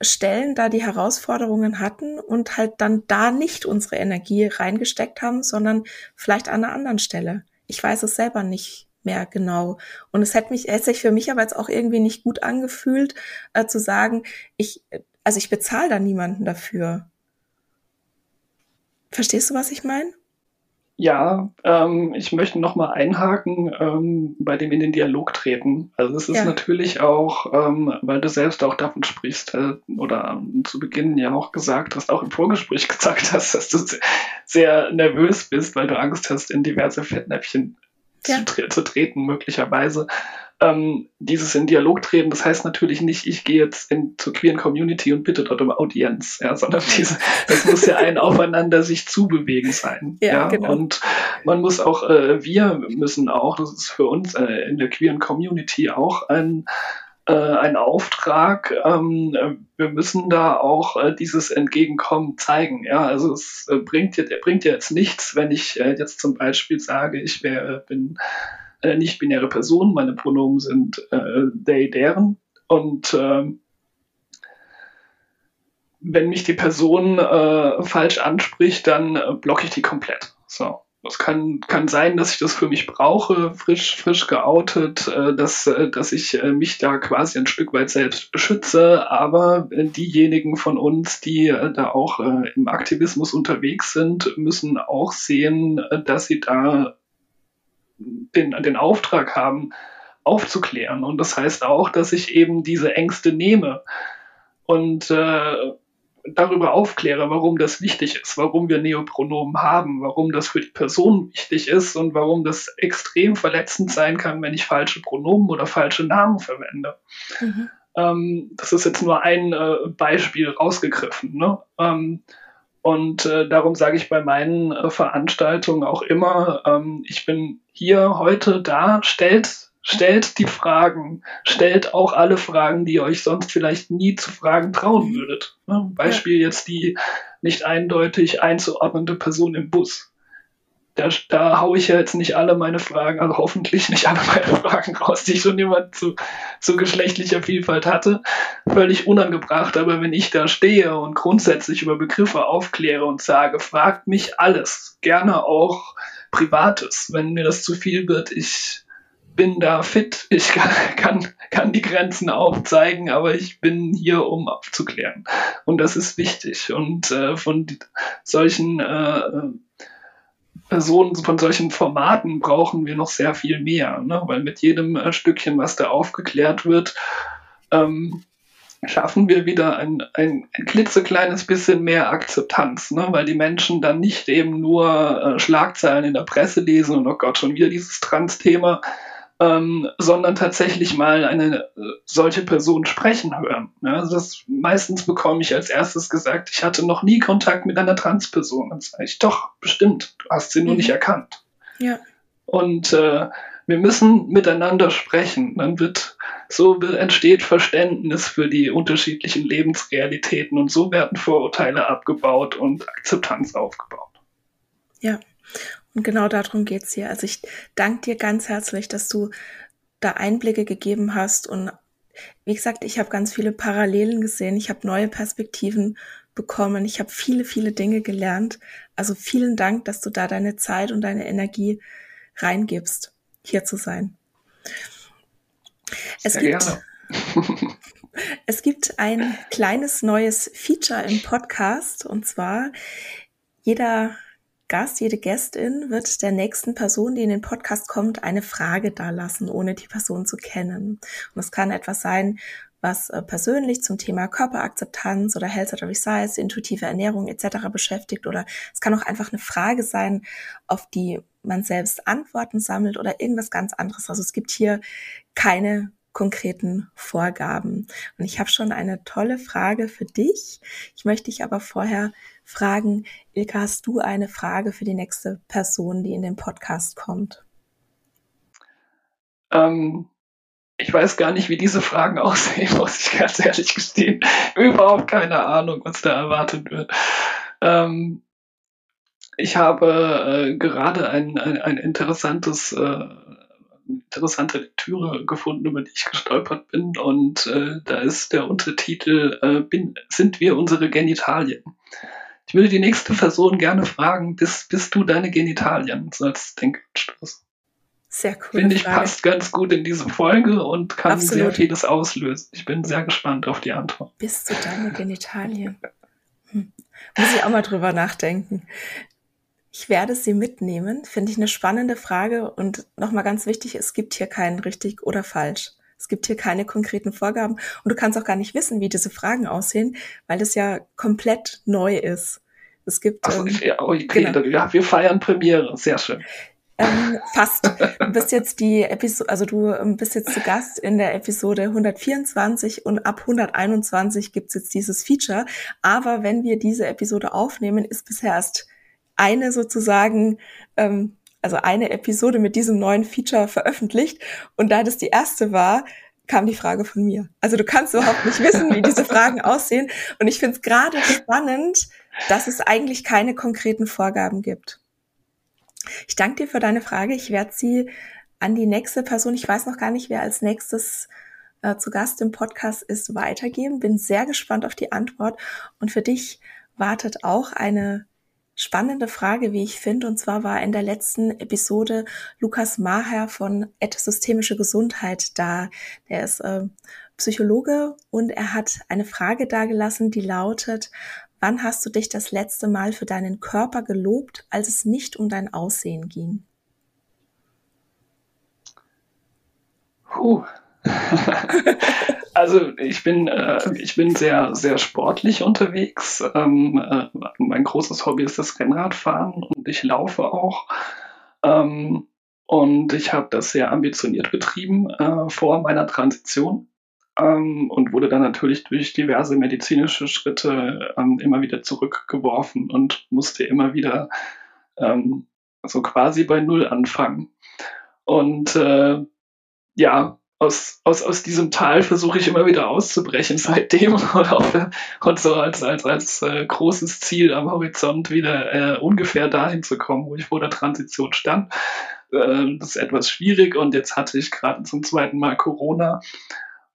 Stellen da die Herausforderungen hatten und halt dann da nicht unsere Energie reingesteckt haben, sondern vielleicht an einer anderen Stelle. Ich weiß es selber nicht mehr genau. Und es hätte mich, hätte sich für mich aber jetzt auch irgendwie nicht gut angefühlt, äh, zu sagen, ich, also ich bezahle da niemanden dafür. Verstehst du, was ich meine? Ja, ähm, ich möchte nochmal einhaken ähm, bei dem in den Dialog treten. Also es ist ja. natürlich auch, ähm, weil du selbst auch davon sprichst äh, oder zu Beginn ja auch gesagt hast, auch im Vorgespräch <laughs> gesagt hast, dass du sehr nervös bist, weil du Angst hast, in diverse Fettnäpfchen ja. zu, zu, treten, möglicherweise. Ähm, dieses in Dialog treten, das heißt natürlich nicht, ich gehe jetzt in, zur queeren Community und bitte dort um Audienz, ja, sondern diese, das muss ja ein Aufeinander sich zubewegen sein. Ja, ja? Genau. Und man muss auch, äh, wir müssen auch, das ist für uns äh, in der queeren Community auch ein äh, ein Auftrag. Ähm, wir müssen da auch äh, dieses Entgegenkommen zeigen. Ja, also es äh, bringt, jetzt, bringt ja jetzt nichts, wenn ich äh, jetzt zum Beispiel sage, ich wär, bin eine nicht-binäre Person, meine Pronomen sind äh, they, deren und ähm, wenn mich die Person äh, falsch anspricht, dann äh, blocke ich die komplett. So. Es kann, kann sein, dass ich das für mich brauche, frisch, frisch geoutet, äh, dass, äh, dass ich äh, mich da quasi ein Stück weit selbst schütze. Aber diejenigen von uns, die da auch im Aktivismus unterwegs sind, müssen auch sehen, dass sie da den, den Auftrag haben, aufzuklären. Und das heißt auch, dass ich eben diese Ängste nehme und äh, darüber aufkläre, warum das wichtig ist, warum wir Neopronomen haben, warum das für die Person wichtig ist und warum das extrem verletzend sein kann, wenn ich falsche Pronomen oder falsche Namen verwende. Mhm. Ähm, das ist jetzt nur ein äh, Beispiel rausgegriffen. Ne? Ähm, und äh, darum sage ich bei meinen äh, Veranstaltungen auch immer, ähm, ich bin hier heute da, stellt Stellt die Fragen. Stellt auch alle Fragen, die ihr euch sonst vielleicht nie zu fragen trauen würdet. Ne? Beispiel ja. jetzt die nicht eindeutig einzuordnende Person im Bus. Da, da haue ich ja jetzt nicht alle meine Fragen, also hoffentlich nicht alle meine <laughs> Fragen raus, die schon jemand zu, zu geschlechtlicher Vielfalt hatte. Völlig unangebracht, aber wenn ich da stehe und grundsätzlich über Begriffe aufkläre und sage, fragt mich alles, gerne auch Privates, wenn mir das zu viel wird, ich bin da fit, ich <laughs> kann, kann, kann die Grenzen aufzeigen, aber ich bin hier, um aufzuklären. Und das ist wichtig. Und äh, von solchen äh, Personen, von solchen Formaten brauchen wir noch sehr viel mehr, ne? weil mit jedem äh, Stückchen, was da aufgeklärt wird, ähm, schaffen wir wieder ein, ein, ein klitzekleines bisschen mehr Akzeptanz, ne? weil die Menschen dann nicht eben nur äh, Schlagzeilen in der Presse lesen und oh Gott, schon wieder dieses Trans-Thema, ähm, sondern tatsächlich mal eine äh, solche Person sprechen hören. Ja, also das meistens bekomme ich als erstes gesagt, ich hatte noch nie Kontakt mit einer Transperson. Dann sage ich, doch, bestimmt, du hast sie nur mhm. nicht erkannt. Ja. Und äh, wir müssen miteinander sprechen. Dann wird so entsteht Verständnis für die unterschiedlichen Lebensrealitäten und so werden Vorurteile abgebaut und Akzeptanz aufgebaut. Ja. Und genau darum geht's hier. Also ich danke dir ganz herzlich, dass du da Einblicke gegeben hast. Und wie gesagt, ich habe ganz viele Parallelen gesehen. Ich habe neue Perspektiven bekommen. Ich habe viele, viele Dinge gelernt. Also vielen Dank, dass du da deine Zeit und deine Energie reingibst, hier zu sein. Es Sehr gibt, <laughs> es gibt ein kleines neues Feature im Podcast und zwar jeder Gast, jede Gästin wird der nächsten Person, die in den Podcast kommt, eine Frage dalassen, ohne die Person zu kennen. Und es kann etwas sein, was äh, persönlich zum Thema Körperakzeptanz oder Health at Every Size, intuitive Ernährung etc. beschäftigt oder es kann auch einfach eine Frage sein, auf die man selbst Antworten sammelt oder irgendwas ganz anderes. Also es gibt hier keine konkreten Vorgaben. Und ich habe schon eine tolle Frage für dich. Ich möchte dich aber vorher fragen, Ilka, hast du eine Frage für die nächste Person, die in den Podcast kommt? Ähm, ich weiß gar nicht, wie diese Fragen <laughs> aussehen, muss ich ganz ehrlich gestehen. Überhaupt keine Ahnung, was da erwartet wird. Ähm, ich habe äh, gerade ein, ein, ein interessantes äh, interessante Lektüre gefunden, über die ich gestolpert bin. Und äh, da ist der Untertitel äh, bin, Sind wir unsere Genitalien? Ich würde die nächste Person gerne fragen, bist, bist du deine Genitalien? So als Denkanstoß. Sehr cool. Finde ich, Frage. passt ganz gut in diese Folge und kann Absolut. sehr vieles auslösen. Ich bin sehr gespannt auf die Antwort. Bist du deine Genitalien? Hm. Muss ich auch mal drüber nachdenken. Ich werde sie mitnehmen. Finde ich eine spannende Frage. Und nochmal ganz wichtig, es gibt hier kein richtig oder falsch. Es gibt hier keine konkreten Vorgaben. Und du kannst auch gar nicht wissen, wie diese Fragen aussehen, weil es ja komplett neu ist. Es gibt. Ach, ähm, ja, okay, genau. ja, wir feiern Premiere. Sehr schön. Ähm, fast. Du bist jetzt die Episode, also du ähm, bist jetzt zu Gast in der Episode 124 und ab 121 gibt's jetzt dieses Feature. Aber wenn wir diese Episode aufnehmen, ist bisher erst eine sozusagen, ähm, also eine Episode mit diesem neuen Feature veröffentlicht. Und da das die erste war, kam die Frage von mir. Also du kannst überhaupt nicht wissen, wie diese Fragen <laughs> aussehen. Und ich finde es gerade spannend, dass es eigentlich keine konkreten Vorgaben gibt. Ich danke dir für deine Frage. Ich werde sie an die nächste Person, ich weiß noch gar nicht, wer als nächstes äh, zu Gast im Podcast ist, weitergeben. Bin sehr gespannt auf die Antwort. Und für dich wartet auch eine spannende Frage, wie ich finde. Und zwar war in der letzten Episode Lukas Maher von Ed Systemische Gesundheit da. Der ist äh, Psychologe und er hat eine Frage dargelassen, die lautet, wann hast du dich das letzte Mal für deinen Körper gelobt, als es nicht um dein Aussehen ging? Puh. <laughs> Also ich bin, äh, ich bin sehr, sehr sportlich unterwegs. Ähm, äh, mein großes Hobby ist das Rennradfahren und ich laufe auch. Ähm, und ich habe das sehr ambitioniert betrieben äh, vor meiner Transition ähm, und wurde dann natürlich durch diverse medizinische Schritte ähm, immer wieder zurückgeworfen und musste immer wieder ähm, so quasi bei Null anfangen. Und äh, ja, aus, aus, aus diesem Tal versuche ich immer wieder auszubrechen <laughs> seitdem und, so als, als, als äh, großes Ziel am Horizont wieder äh, ungefähr dahin zu kommen, wo ich vor der Transition stand. Äh, das ist etwas schwierig und jetzt hatte ich gerade zum zweiten Mal Corona.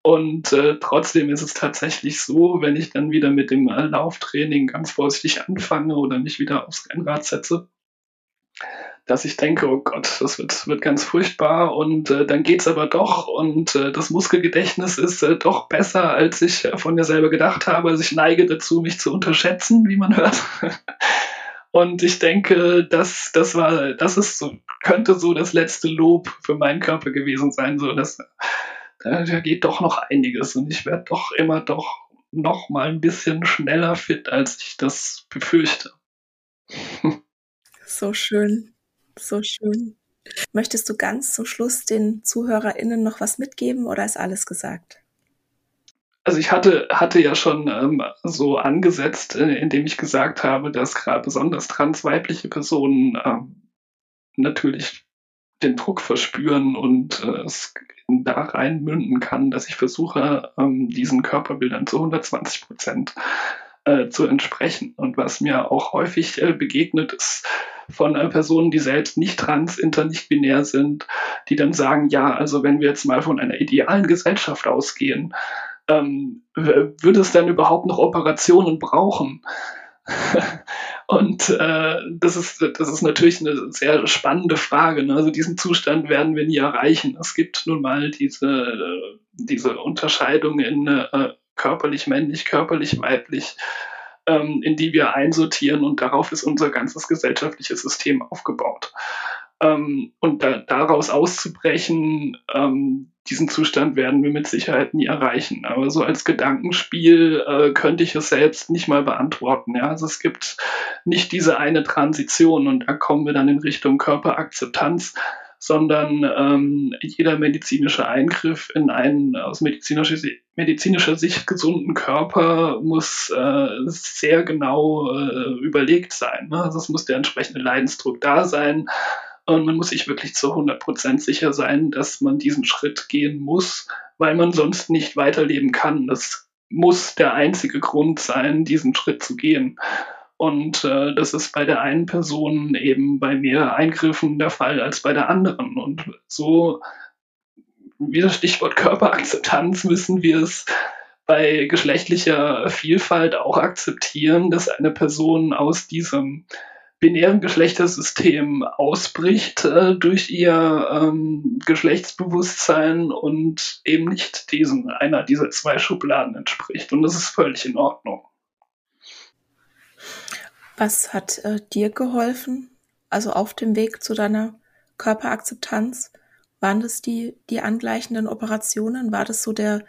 Und äh, trotzdem ist es tatsächlich so, wenn ich dann wieder mit dem Lauftraining ganz vorsichtig anfange oder mich wieder aufs Rennrad setze, dass ich denke, oh Gott, das wird, wird ganz furchtbar und äh, dann geht's aber doch und äh, das Muskelgedächtnis ist äh, doch besser, als ich äh, von mir selber gedacht habe. Also ich neige dazu, mich zu unterschätzen, wie man hört. <laughs> und ich denke, das, das war, das ist so, könnte so das letzte Lob für meinen Körper gewesen sein, so dass da, da geht doch noch einiges und ich werde doch immer doch noch mal ein bisschen schneller fit, als ich das befürchte. <laughs> So schön. So schön. Möchtest du ganz zum Schluss den ZuhörerInnen noch was mitgeben oder ist alles gesagt? Also ich hatte, hatte ja schon ähm, so angesetzt, äh, indem ich gesagt habe, dass gerade besonders transweibliche Personen ähm, natürlich den Druck verspüren und äh, es da rein münden kann, dass ich versuche, ähm, diesen Körperbildern zu 120 Prozent äh, zu entsprechen. Und was mir auch häufig äh, begegnet ist von äh, Personen, die selbst nicht trans, inter, nicht binär sind, die dann sagen, ja, also wenn wir jetzt mal von einer idealen Gesellschaft ausgehen, ähm, würde es dann überhaupt noch Operationen brauchen? <laughs> Und äh, das, ist, das ist natürlich eine sehr spannende Frage. Ne? Also diesen Zustand werden wir nie erreichen. Es gibt nun mal diese, diese Unterscheidung in äh, körperlich männlich, körperlich weiblich, ähm, in die wir einsortieren und darauf ist unser ganzes gesellschaftliches System aufgebaut. Ähm, und da, daraus auszubrechen, ähm, diesen Zustand werden wir mit Sicherheit nie erreichen. Aber so als Gedankenspiel äh, könnte ich es selbst nicht mal beantworten. Ja? Also es gibt nicht diese eine Transition und da kommen wir dann in Richtung Körperakzeptanz, sondern ähm, jeder medizinische Eingriff in einen aus medizinischer, medizinischer Sicht gesunden Körper muss äh, sehr genau äh, überlegt sein. Ne? Also es muss der entsprechende Leidensdruck da sein und man muss sich wirklich zu 100% sicher sein, dass man diesen Schritt gehen muss, weil man sonst nicht weiterleben kann. Das muss der einzige Grund sein, diesen Schritt zu gehen. Und äh, das ist bei der einen Person eben bei mehr Eingriffen der Fall als bei der anderen. Und so, wie das Stichwort Körperakzeptanz, müssen wir es bei geschlechtlicher Vielfalt auch akzeptieren, dass eine Person aus diesem binären Geschlechtersystem ausbricht äh, durch ihr ähm, Geschlechtsbewusstsein und eben nicht diesen einer dieser zwei Schubladen entspricht. Und das ist völlig in Ordnung. Was hat äh, dir geholfen, also auf dem Weg zu deiner Körperakzeptanz? Waren das die, die angleichenden Operationen? War das so der,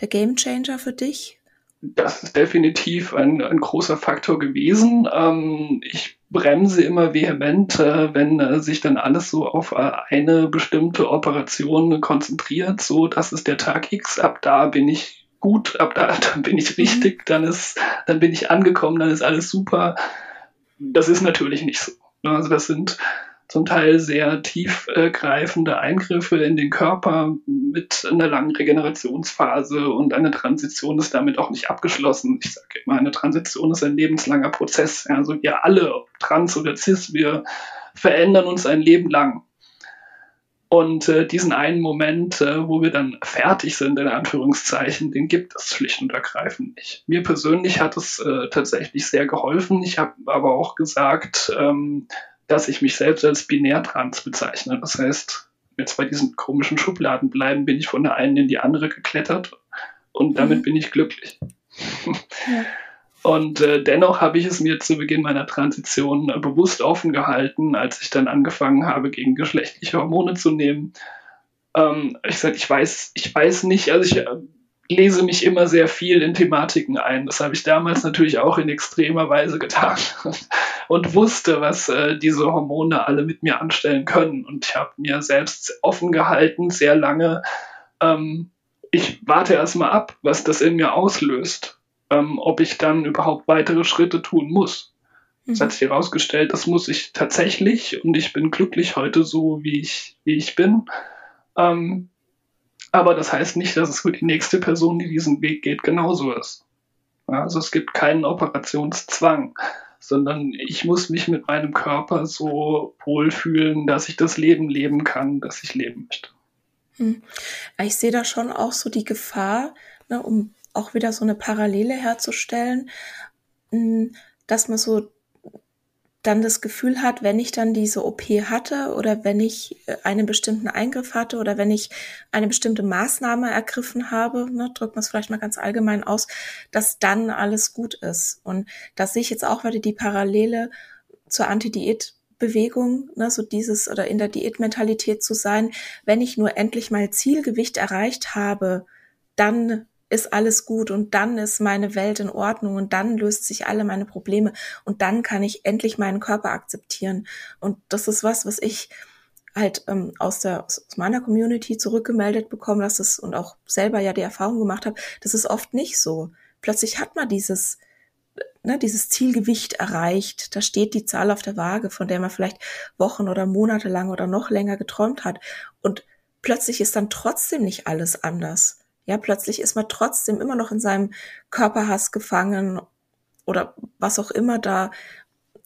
der Gamechanger für dich? Das ist definitiv ein, ein großer Faktor gewesen. Ähm, ich bremse immer vehement, äh, wenn äh, sich dann alles so auf äh, eine bestimmte Operation konzentriert. So, das ist der Tag X, ab da bin ich gut, ab da <laughs> dann bin ich richtig, dann ist, dann bin ich angekommen, dann ist alles super. Das ist natürlich nicht so. Also das sind zum Teil sehr tiefgreifende Eingriffe in den Körper mit einer langen Regenerationsphase und eine Transition ist damit auch nicht abgeschlossen. Ich sage immer, eine Transition ist ein lebenslanger Prozess. Also wir alle, ob trans oder cis, wir verändern uns ein Leben lang. Und äh, diesen einen Moment, äh, wo wir dann fertig sind, in Anführungszeichen, den gibt es schlicht und ergreifend nicht. Mir persönlich hat es äh, tatsächlich sehr geholfen. Ich habe aber auch gesagt, ähm, dass ich mich selbst als binär trans bezeichne. Das heißt, jetzt bei diesen komischen Schubladen bleiben, bin ich von der einen in die andere geklettert und damit mhm. bin ich glücklich. Ja. <laughs> Und äh, dennoch habe ich es mir zu Beginn meiner Transition äh, bewusst offen gehalten, als ich dann angefangen habe, gegen geschlechtliche Hormone zu nehmen. Ähm, ich sage, ich weiß, ich weiß nicht, also ich äh, lese mich immer sehr viel in Thematiken ein. Das habe ich damals natürlich auch in extremer Weise getan <laughs> und wusste, was äh, diese Hormone alle mit mir anstellen können. Und ich habe mir selbst offen gehalten, sehr lange. Ähm, ich warte erstmal ab, was das in mir auslöst, ähm, ob ich dann überhaupt weitere Schritte tun muss. Mhm. Das hat sich herausgestellt, das muss ich tatsächlich und ich bin glücklich heute so, wie ich, wie ich bin. Ähm, aber das heißt nicht, dass es für die nächste Person, die diesen Weg geht, genauso ist. Also es gibt keinen Operationszwang, sondern ich muss mich mit meinem Körper so wohlfühlen, dass ich das Leben leben kann, das ich leben möchte. Hm. Ich sehe da schon auch so die Gefahr, ne, um auch wieder so eine Parallele herzustellen, hm, dass man so dann das Gefühl hat, wenn ich dann diese OP hatte oder wenn ich äh, einen bestimmten Eingriff hatte oder wenn ich eine bestimmte Maßnahme ergriffen habe, ne, drückt man es vielleicht mal ganz allgemein aus, dass dann alles gut ist. Und da sehe ich jetzt auch wieder die Parallele zur Anti-Diät-Bewegung, ne, so dieses oder in der Diätmentalität zu sein, wenn ich nur endlich mal Zielgewicht erreicht habe, dann ist alles gut und dann ist meine Welt in Ordnung und dann löst sich alle meine Probleme und dann kann ich endlich meinen Körper akzeptieren. Und das ist was, was ich halt ähm, aus der aus meiner Community zurückgemeldet bekomme, dass es und auch selber ja die Erfahrung gemacht habe, das ist oft nicht so. Plötzlich hat man dieses ne, dieses Zielgewicht erreicht. Da steht die Zahl auf der Waage, von der man vielleicht Wochen oder Monate lang oder noch länger geträumt hat. Und plötzlich ist dann trotzdem nicht alles anders. Ja, plötzlich ist man trotzdem immer noch in seinem Körperhass gefangen oder was auch immer da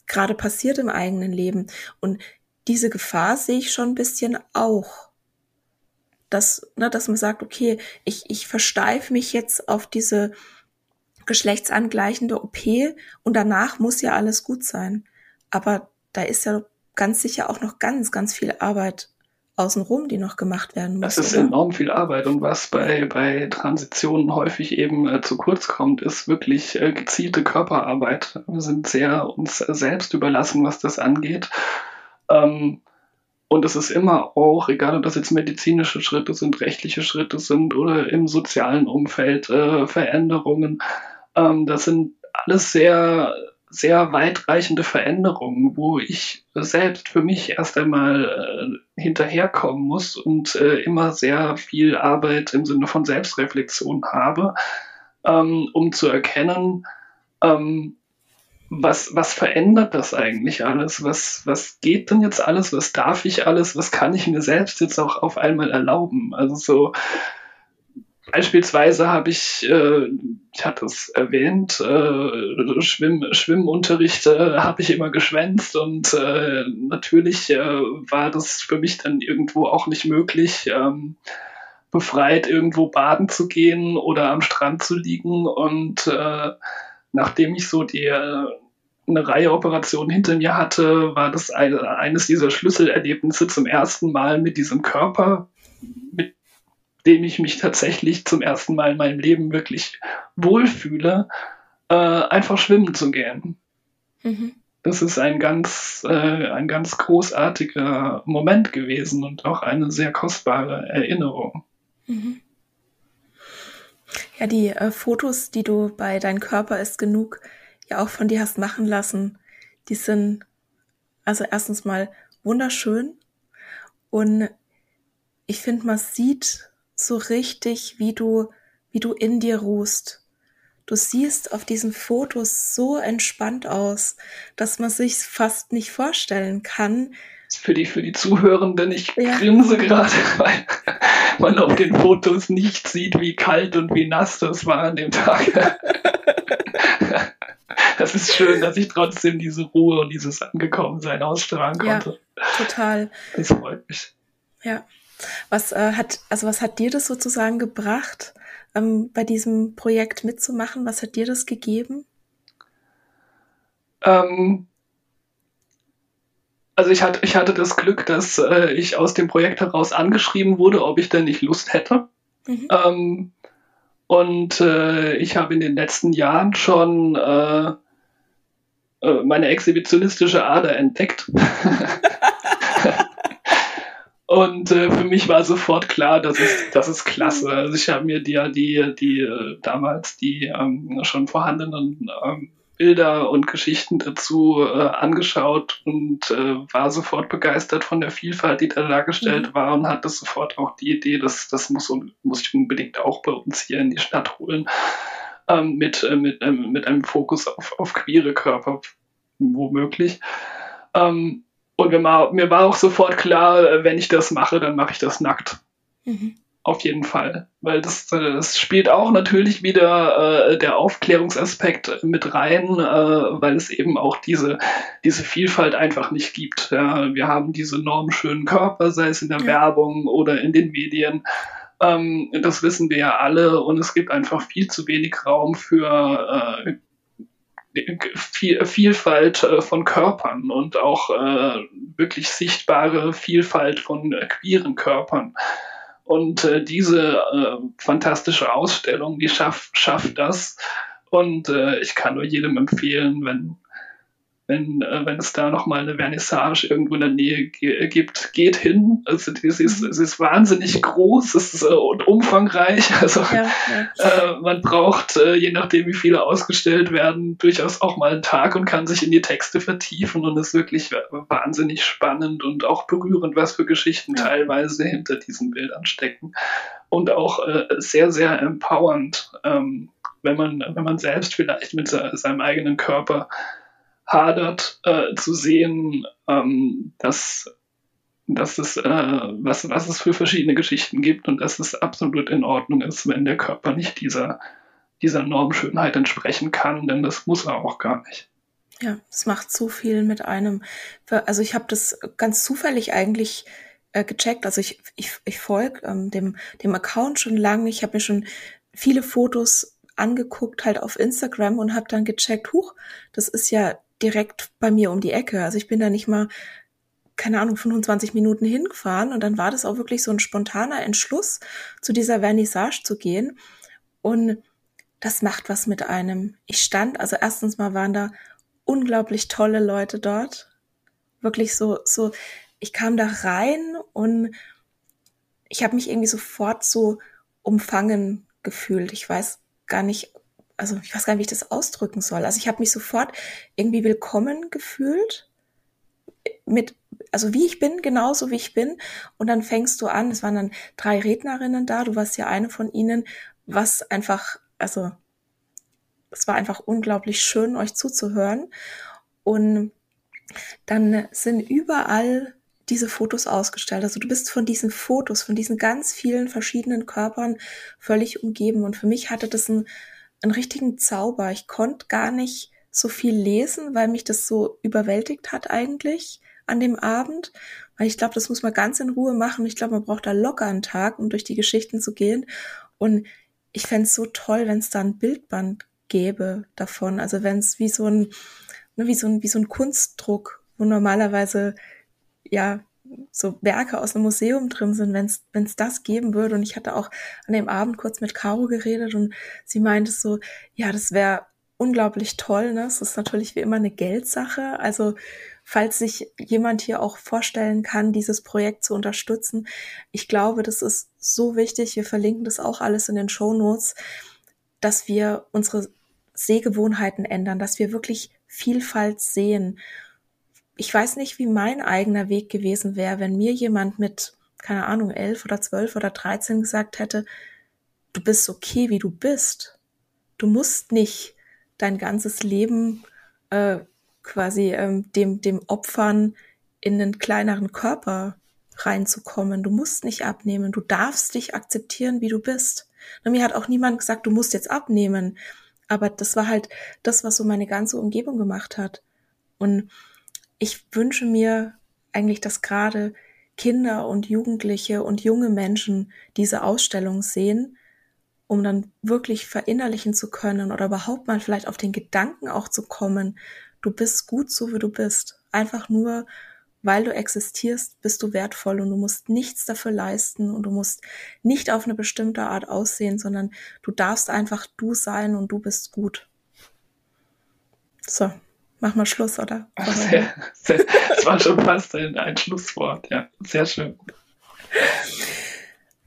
gerade passiert im eigenen Leben. Und diese Gefahr sehe ich schon ein bisschen auch. Dass, ne, dass man sagt, okay, ich, ich versteife mich jetzt auf diese geschlechtsangleichende OP und danach muss ja alles gut sein. Aber da ist ja ganz sicher auch noch ganz, ganz viel Arbeit außenrum, die noch gemacht werden muss. Das ist oder? enorm viel Arbeit und was bei, bei Transitionen häufig eben äh, zu kurz kommt, ist wirklich äh, gezielte Körperarbeit. Wir sind sehr uns selbst überlassen, was das angeht. Ähm, und es ist immer auch, egal ob das jetzt medizinische Schritte sind, rechtliche Schritte sind oder im sozialen Umfeld äh, Veränderungen, ähm, das sind alles sehr sehr weitreichende Veränderungen, wo ich selbst für mich erst einmal äh, hinterherkommen muss und äh, immer sehr viel Arbeit im Sinne von Selbstreflexion habe, ähm, um zu erkennen, ähm, was, was verändert das eigentlich alles? Was, was geht denn jetzt alles? Was darf ich alles? Was kann ich mir selbst jetzt auch auf einmal erlauben? Also so, Beispielsweise habe ich, äh, ich hatte es erwähnt, äh, Schwimm, Schwimmunterricht äh, habe ich immer geschwänzt und äh, natürlich äh, war das für mich dann irgendwo auch nicht möglich, ähm, befreit irgendwo baden zu gehen oder am Strand zu liegen. Und äh, nachdem ich so die äh, eine Reihe Operationen hinter mir hatte, war das eine, eines dieser Schlüsselerlebnisse zum ersten Mal mit diesem Körper, mit dem ich mich tatsächlich zum ersten Mal in meinem Leben wirklich wohlfühle, äh, einfach schwimmen zu gehen. Mhm. Das ist ein ganz, äh, ein ganz großartiger Moment gewesen und auch eine sehr kostbare Erinnerung. Mhm. Ja, die äh, Fotos, die du bei Dein Körper ist genug ja auch von dir hast machen lassen, die sind also erstens mal wunderschön und ich finde, man sieht so richtig, wie du, wie du in dir ruhst. Du siehst auf diesen Fotos so entspannt aus, dass man sich fast nicht vorstellen kann. Für die, für die Zuhörenden, ich ja. grinse gerade, <laughs> weil man auf den Fotos nicht sieht, wie kalt und wie nass das war an dem Tag. <laughs> das ist schön, dass ich trotzdem diese Ruhe und dieses Angekommensein ausstrahlen konnte. Ja, total. Das freut mich. Ja. Was äh, hat, also was hat dir das sozusagen gebracht, ähm, bei diesem Projekt mitzumachen? Was hat dir das gegeben? Ähm, also ich hatte, ich hatte das Glück, dass äh, ich aus dem Projekt heraus angeschrieben wurde, ob ich denn nicht Lust hätte. Mhm. Ähm, und äh, ich habe in den letzten Jahren schon äh, äh meine exhibitionistische Ader entdeckt. <laughs> <laughs> Und äh, für mich war sofort klar, das ist, das ist klasse. Also ich habe mir die, die, die äh, damals die ähm, schon vorhandenen ähm, Bilder und Geschichten dazu äh, angeschaut und äh, war sofort begeistert von der Vielfalt, die da dargestellt mhm. war und hatte sofort auch die Idee, dass das muss, muss ich unbedingt auch bei uns hier in die Stadt holen, ähm, mit, äh, mit, ähm, mit einem Fokus auf, auf queere Körper, womöglich. Ähm, und mir war, mir war auch sofort klar, äh, wenn ich das mache, dann mache ich das nackt. Mhm. Auf jeden Fall. Weil das, äh, das spielt auch natürlich wieder äh, der Aufklärungsaspekt mit rein, äh, weil es eben auch diese, diese Vielfalt einfach nicht gibt. Ja, wir haben diese normschönen Körper, sei es in der ja. Werbung oder in den Medien. Ähm, das wissen wir ja alle und es gibt einfach viel zu wenig Raum für äh, Vielfalt äh, von Körpern und auch äh, wirklich sichtbare Vielfalt von äh, queeren Körpern. Und diese fantastische Ausstellung, die schafft, schafft das. Und ich kann nur jedem empfehlen, wenn wenn, äh, wenn es da nochmal eine Vernissage irgendwo in der Nähe gibt, geht hin. Also es ist, es ist wahnsinnig groß es ist, äh, und umfangreich. <laughs> Also ja, ja. Äh, man braucht, äh, je nachdem wie viele ausgestellt werden, durchaus auch mal einen Tag und kann sich in die Texte vertiefen und ist wirklich wahnsinnig spannend und auch berührend, was für Geschichten ja. teilweise hinter diesen Bildern stecken. Und auch äh, sehr, sehr empowernd, ähm, wenn man, wenn man selbst vielleicht mit seinem eigenen Körper hadert, äh, zu sehen, ähm, dass, dass es, äh, was, was es für verschiedene Geschichten gibt und dass es absolut in Ordnung ist, wenn der Körper nicht dieser, dieser Normschönheit entsprechen kann, denn das muss er auch gar nicht. Ja, es macht so viel mit einem. Also ich habe das ganz zufällig eigentlich äh, gecheckt. Also ich, ich, ich folge ähm, dem, dem Account schon lange. Ich habe mir schon viele Fotos angeguckt, halt auf Instagram und habe dann gecheckt, huch, das ist ja direkt bei mir um die Ecke. Also ich bin da nicht mal, keine Ahnung, 25 Minuten hingefahren und dann war das auch wirklich so ein spontaner Entschluss, zu dieser Vernissage zu gehen. Und das macht was mit einem. Ich stand, also erstens mal waren da unglaublich tolle Leute dort. Wirklich so, so, ich kam da rein und ich habe mich irgendwie sofort so umfangen gefühlt. Ich weiß gar nicht, also ich weiß gar nicht, wie ich das ausdrücken soll. Also ich habe mich sofort irgendwie willkommen gefühlt mit, also wie ich bin, genauso wie ich bin. Und dann fängst du an, es waren dann drei Rednerinnen da, du warst ja eine von ihnen, was einfach, also es war einfach unglaublich schön, euch zuzuhören. Und dann sind überall diese Fotos ausgestellt. Also du bist von diesen Fotos, von diesen ganz vielen verschiedenen Körpern völlig umgeben. Und für mich hatte das einen, einen richtigen Zauber. Ich konnte gar nicht so viel lesen, weil mich das so überwältigt hat eigentlich an dem Abend. Weil ich glaube, das muss man ganz in Ruhe machen. Ich glaube, man braucht da locker einen Tag, um durch die Geschichten zu gehen. Und ich fände es so toll, wenn es da ein Bildband gäbe davon. Also wenn es wie so ein, ne, wie so ein, wie so ein Kunstdruck, wo normalerweise ja so Werke aus einem Museum drin sind, wenn es das geben würde. Und ich hatte auch an dem Abend kurz mit Caro geredet und sie meinte so, ja, das wäre unglaublich toll. Ne? Es ist natürlich wie immer eine Geldsache. Also falls sich jemand hier auch vorstellen kann, dieses Projekt zu unterstützen, ich glaube, das ist so wichtig. Wir verlinken das auch alles in den Show Notes, dass wir unsere Sehgewohnheiten ändern, dass wir wirklich Vielfalt sehen ich weiß nicht, wie mein eigener Weg gewesen wäre, wenn mir jemand mit, keine Ahnung, elf oder zwölf oder dreizehn gesagt hätte, du bist okay, wie du bist. Du musst nicht dein ganzes Leben äh, quasi ähm, dem, dem Opfern in einen kleineren Körper reinzukommen. Du musst nicht abnehmen. Du darfst dich akzeptieren, wie du bist. Und mir hat auch niemand gesagt, du musst jetzt abnehmen. Aber das war halt das, was so meine ganze Umgebung gemacht hat. Und ich wünsche mir eigentlich, dass gerade Kinder und Jugendliche und junge Menschen diese Ausstellung sehen, um dann wirklich verinnerlichen zu können oder überhaupt mal vielleicht auf den Gedanken auch zu kommen, du bist gut so, wie du bist. Einfach nur, weil du existierst, bist du wertvoll und du musst nichts dafür leisten und du musst nicht auf eine bestimmte Art aussehen, sondern du darfst einfach du sein und du bist gut. So, Mach mal Schluss, oder? Sehr, sehr, das war schon fast ein, ein Schlusswort, ja. Sehr schön.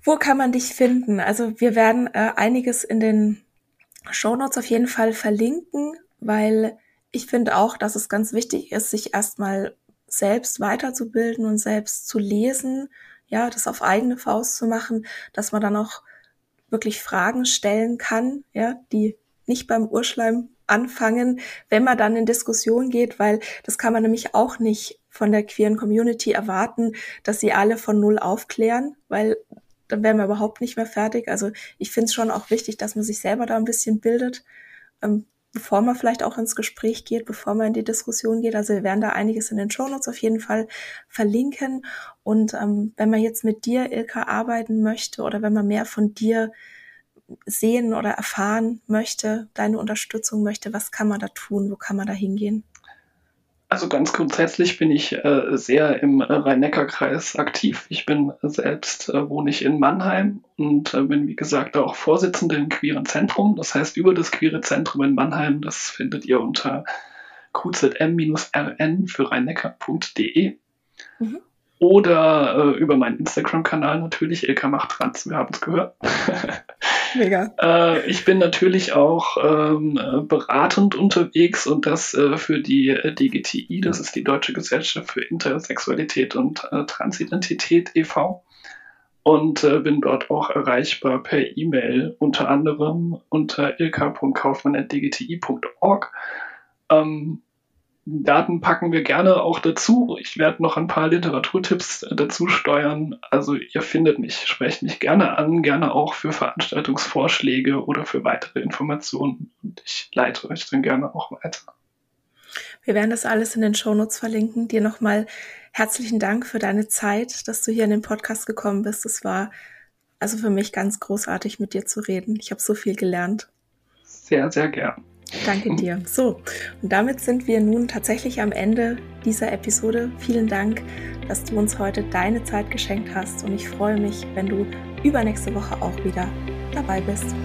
Wo kann man dich finden? Also wir werden äh, einiges in den Shownotes auf jeden Fall verlinken, weil ich finde auch, dass es ganz wichtig ist, sich erstmal selbst weiterzubilden und selbst zu lesen, ja, das auf eigene Faust zu machen, dass man dann auch wirklich Fragen stellen kann, ja, die nicht beim Urschleim anfangen, wenn man dann in Diskussion geht, weil das kann man nämlich auch nicht von der queeren Community erwarten, dass sie alle von Null aufklären, weil dann wären wir überhaupt nicht mehr fertig. Also ich finde es schon auch wichtig, dass man sich selber da ein bisschen bildet, ähm, bevor man vielleicht auch ins Gespräch geht, bevor man in die Diskussion geht. Also wir werden da einiges in den Shownotes auf jeden Fall verlinken. Und ähm, wenn man jetzt mit dir, Ilka, arbeiten möchte oder wenn man mehr von dir sehen oder erfahren möchte, deine Unterstützung möchte, was kann man da tun? Wo kann man da hingehen? Also ganz grundsätzlich bin ich äh, sehr im Rhein-Neckar-Kreis aktiv. Ich bin selbst, äh, wohne ich in Mannheim und äh, bin, wie gesagt, auch Vorsitzende im Queeren Zentrum. Das heißt, über das Queere Zentrum in Mannheim, das findet ihr unter qzm-rn für rheinneckar.de. Mhm. Oder äh, über meinen Instagram-Kanal natürlich, Ilka macht trans, wir haben es gehört. <laughs> Mega. äh, ich bin natürlich auch ähm, beratend unterwegs und das äh, für die äh, DGTI, das ist die Deutsche Gesellschaft für Intersexualität und äh, Transidentität e.V. Und äh, bin dort auch erreichbar per E-Mail, unter anderem unter ilk.kaufmann.dgti.org. Ähm, Daten packen wir gerne auch dazu. Ich werde noch ein paar Literaturtipps äh, dazu steuern. Also ihr findet mich, sprecht mich gerne an, gerne auch für Veranstaltungsvorschläge oder für weitere Informationen. Und ich leite euch dann gerne auch weiter. Wir werden das alles in den Shownotes verlinken. Dir nochmal herzlichen Dank für deine Zeit, dass du hier in den Podcast gekommen bist. Es war also für mich ganz großartig, mit dir zu reden. Ich habe so viel gelernt. Sehr, sehr gern. Danke dir. So, und damit sind wir nun tatsächlich am Ende dieser Episode. Vielen Dank, dass du uns heute deine Zeit geschenkt hast und ich freue mich, wenn du übernächste Woche auch wieder dabei bist.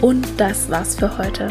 Und das war's für heute.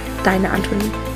deine Antonie.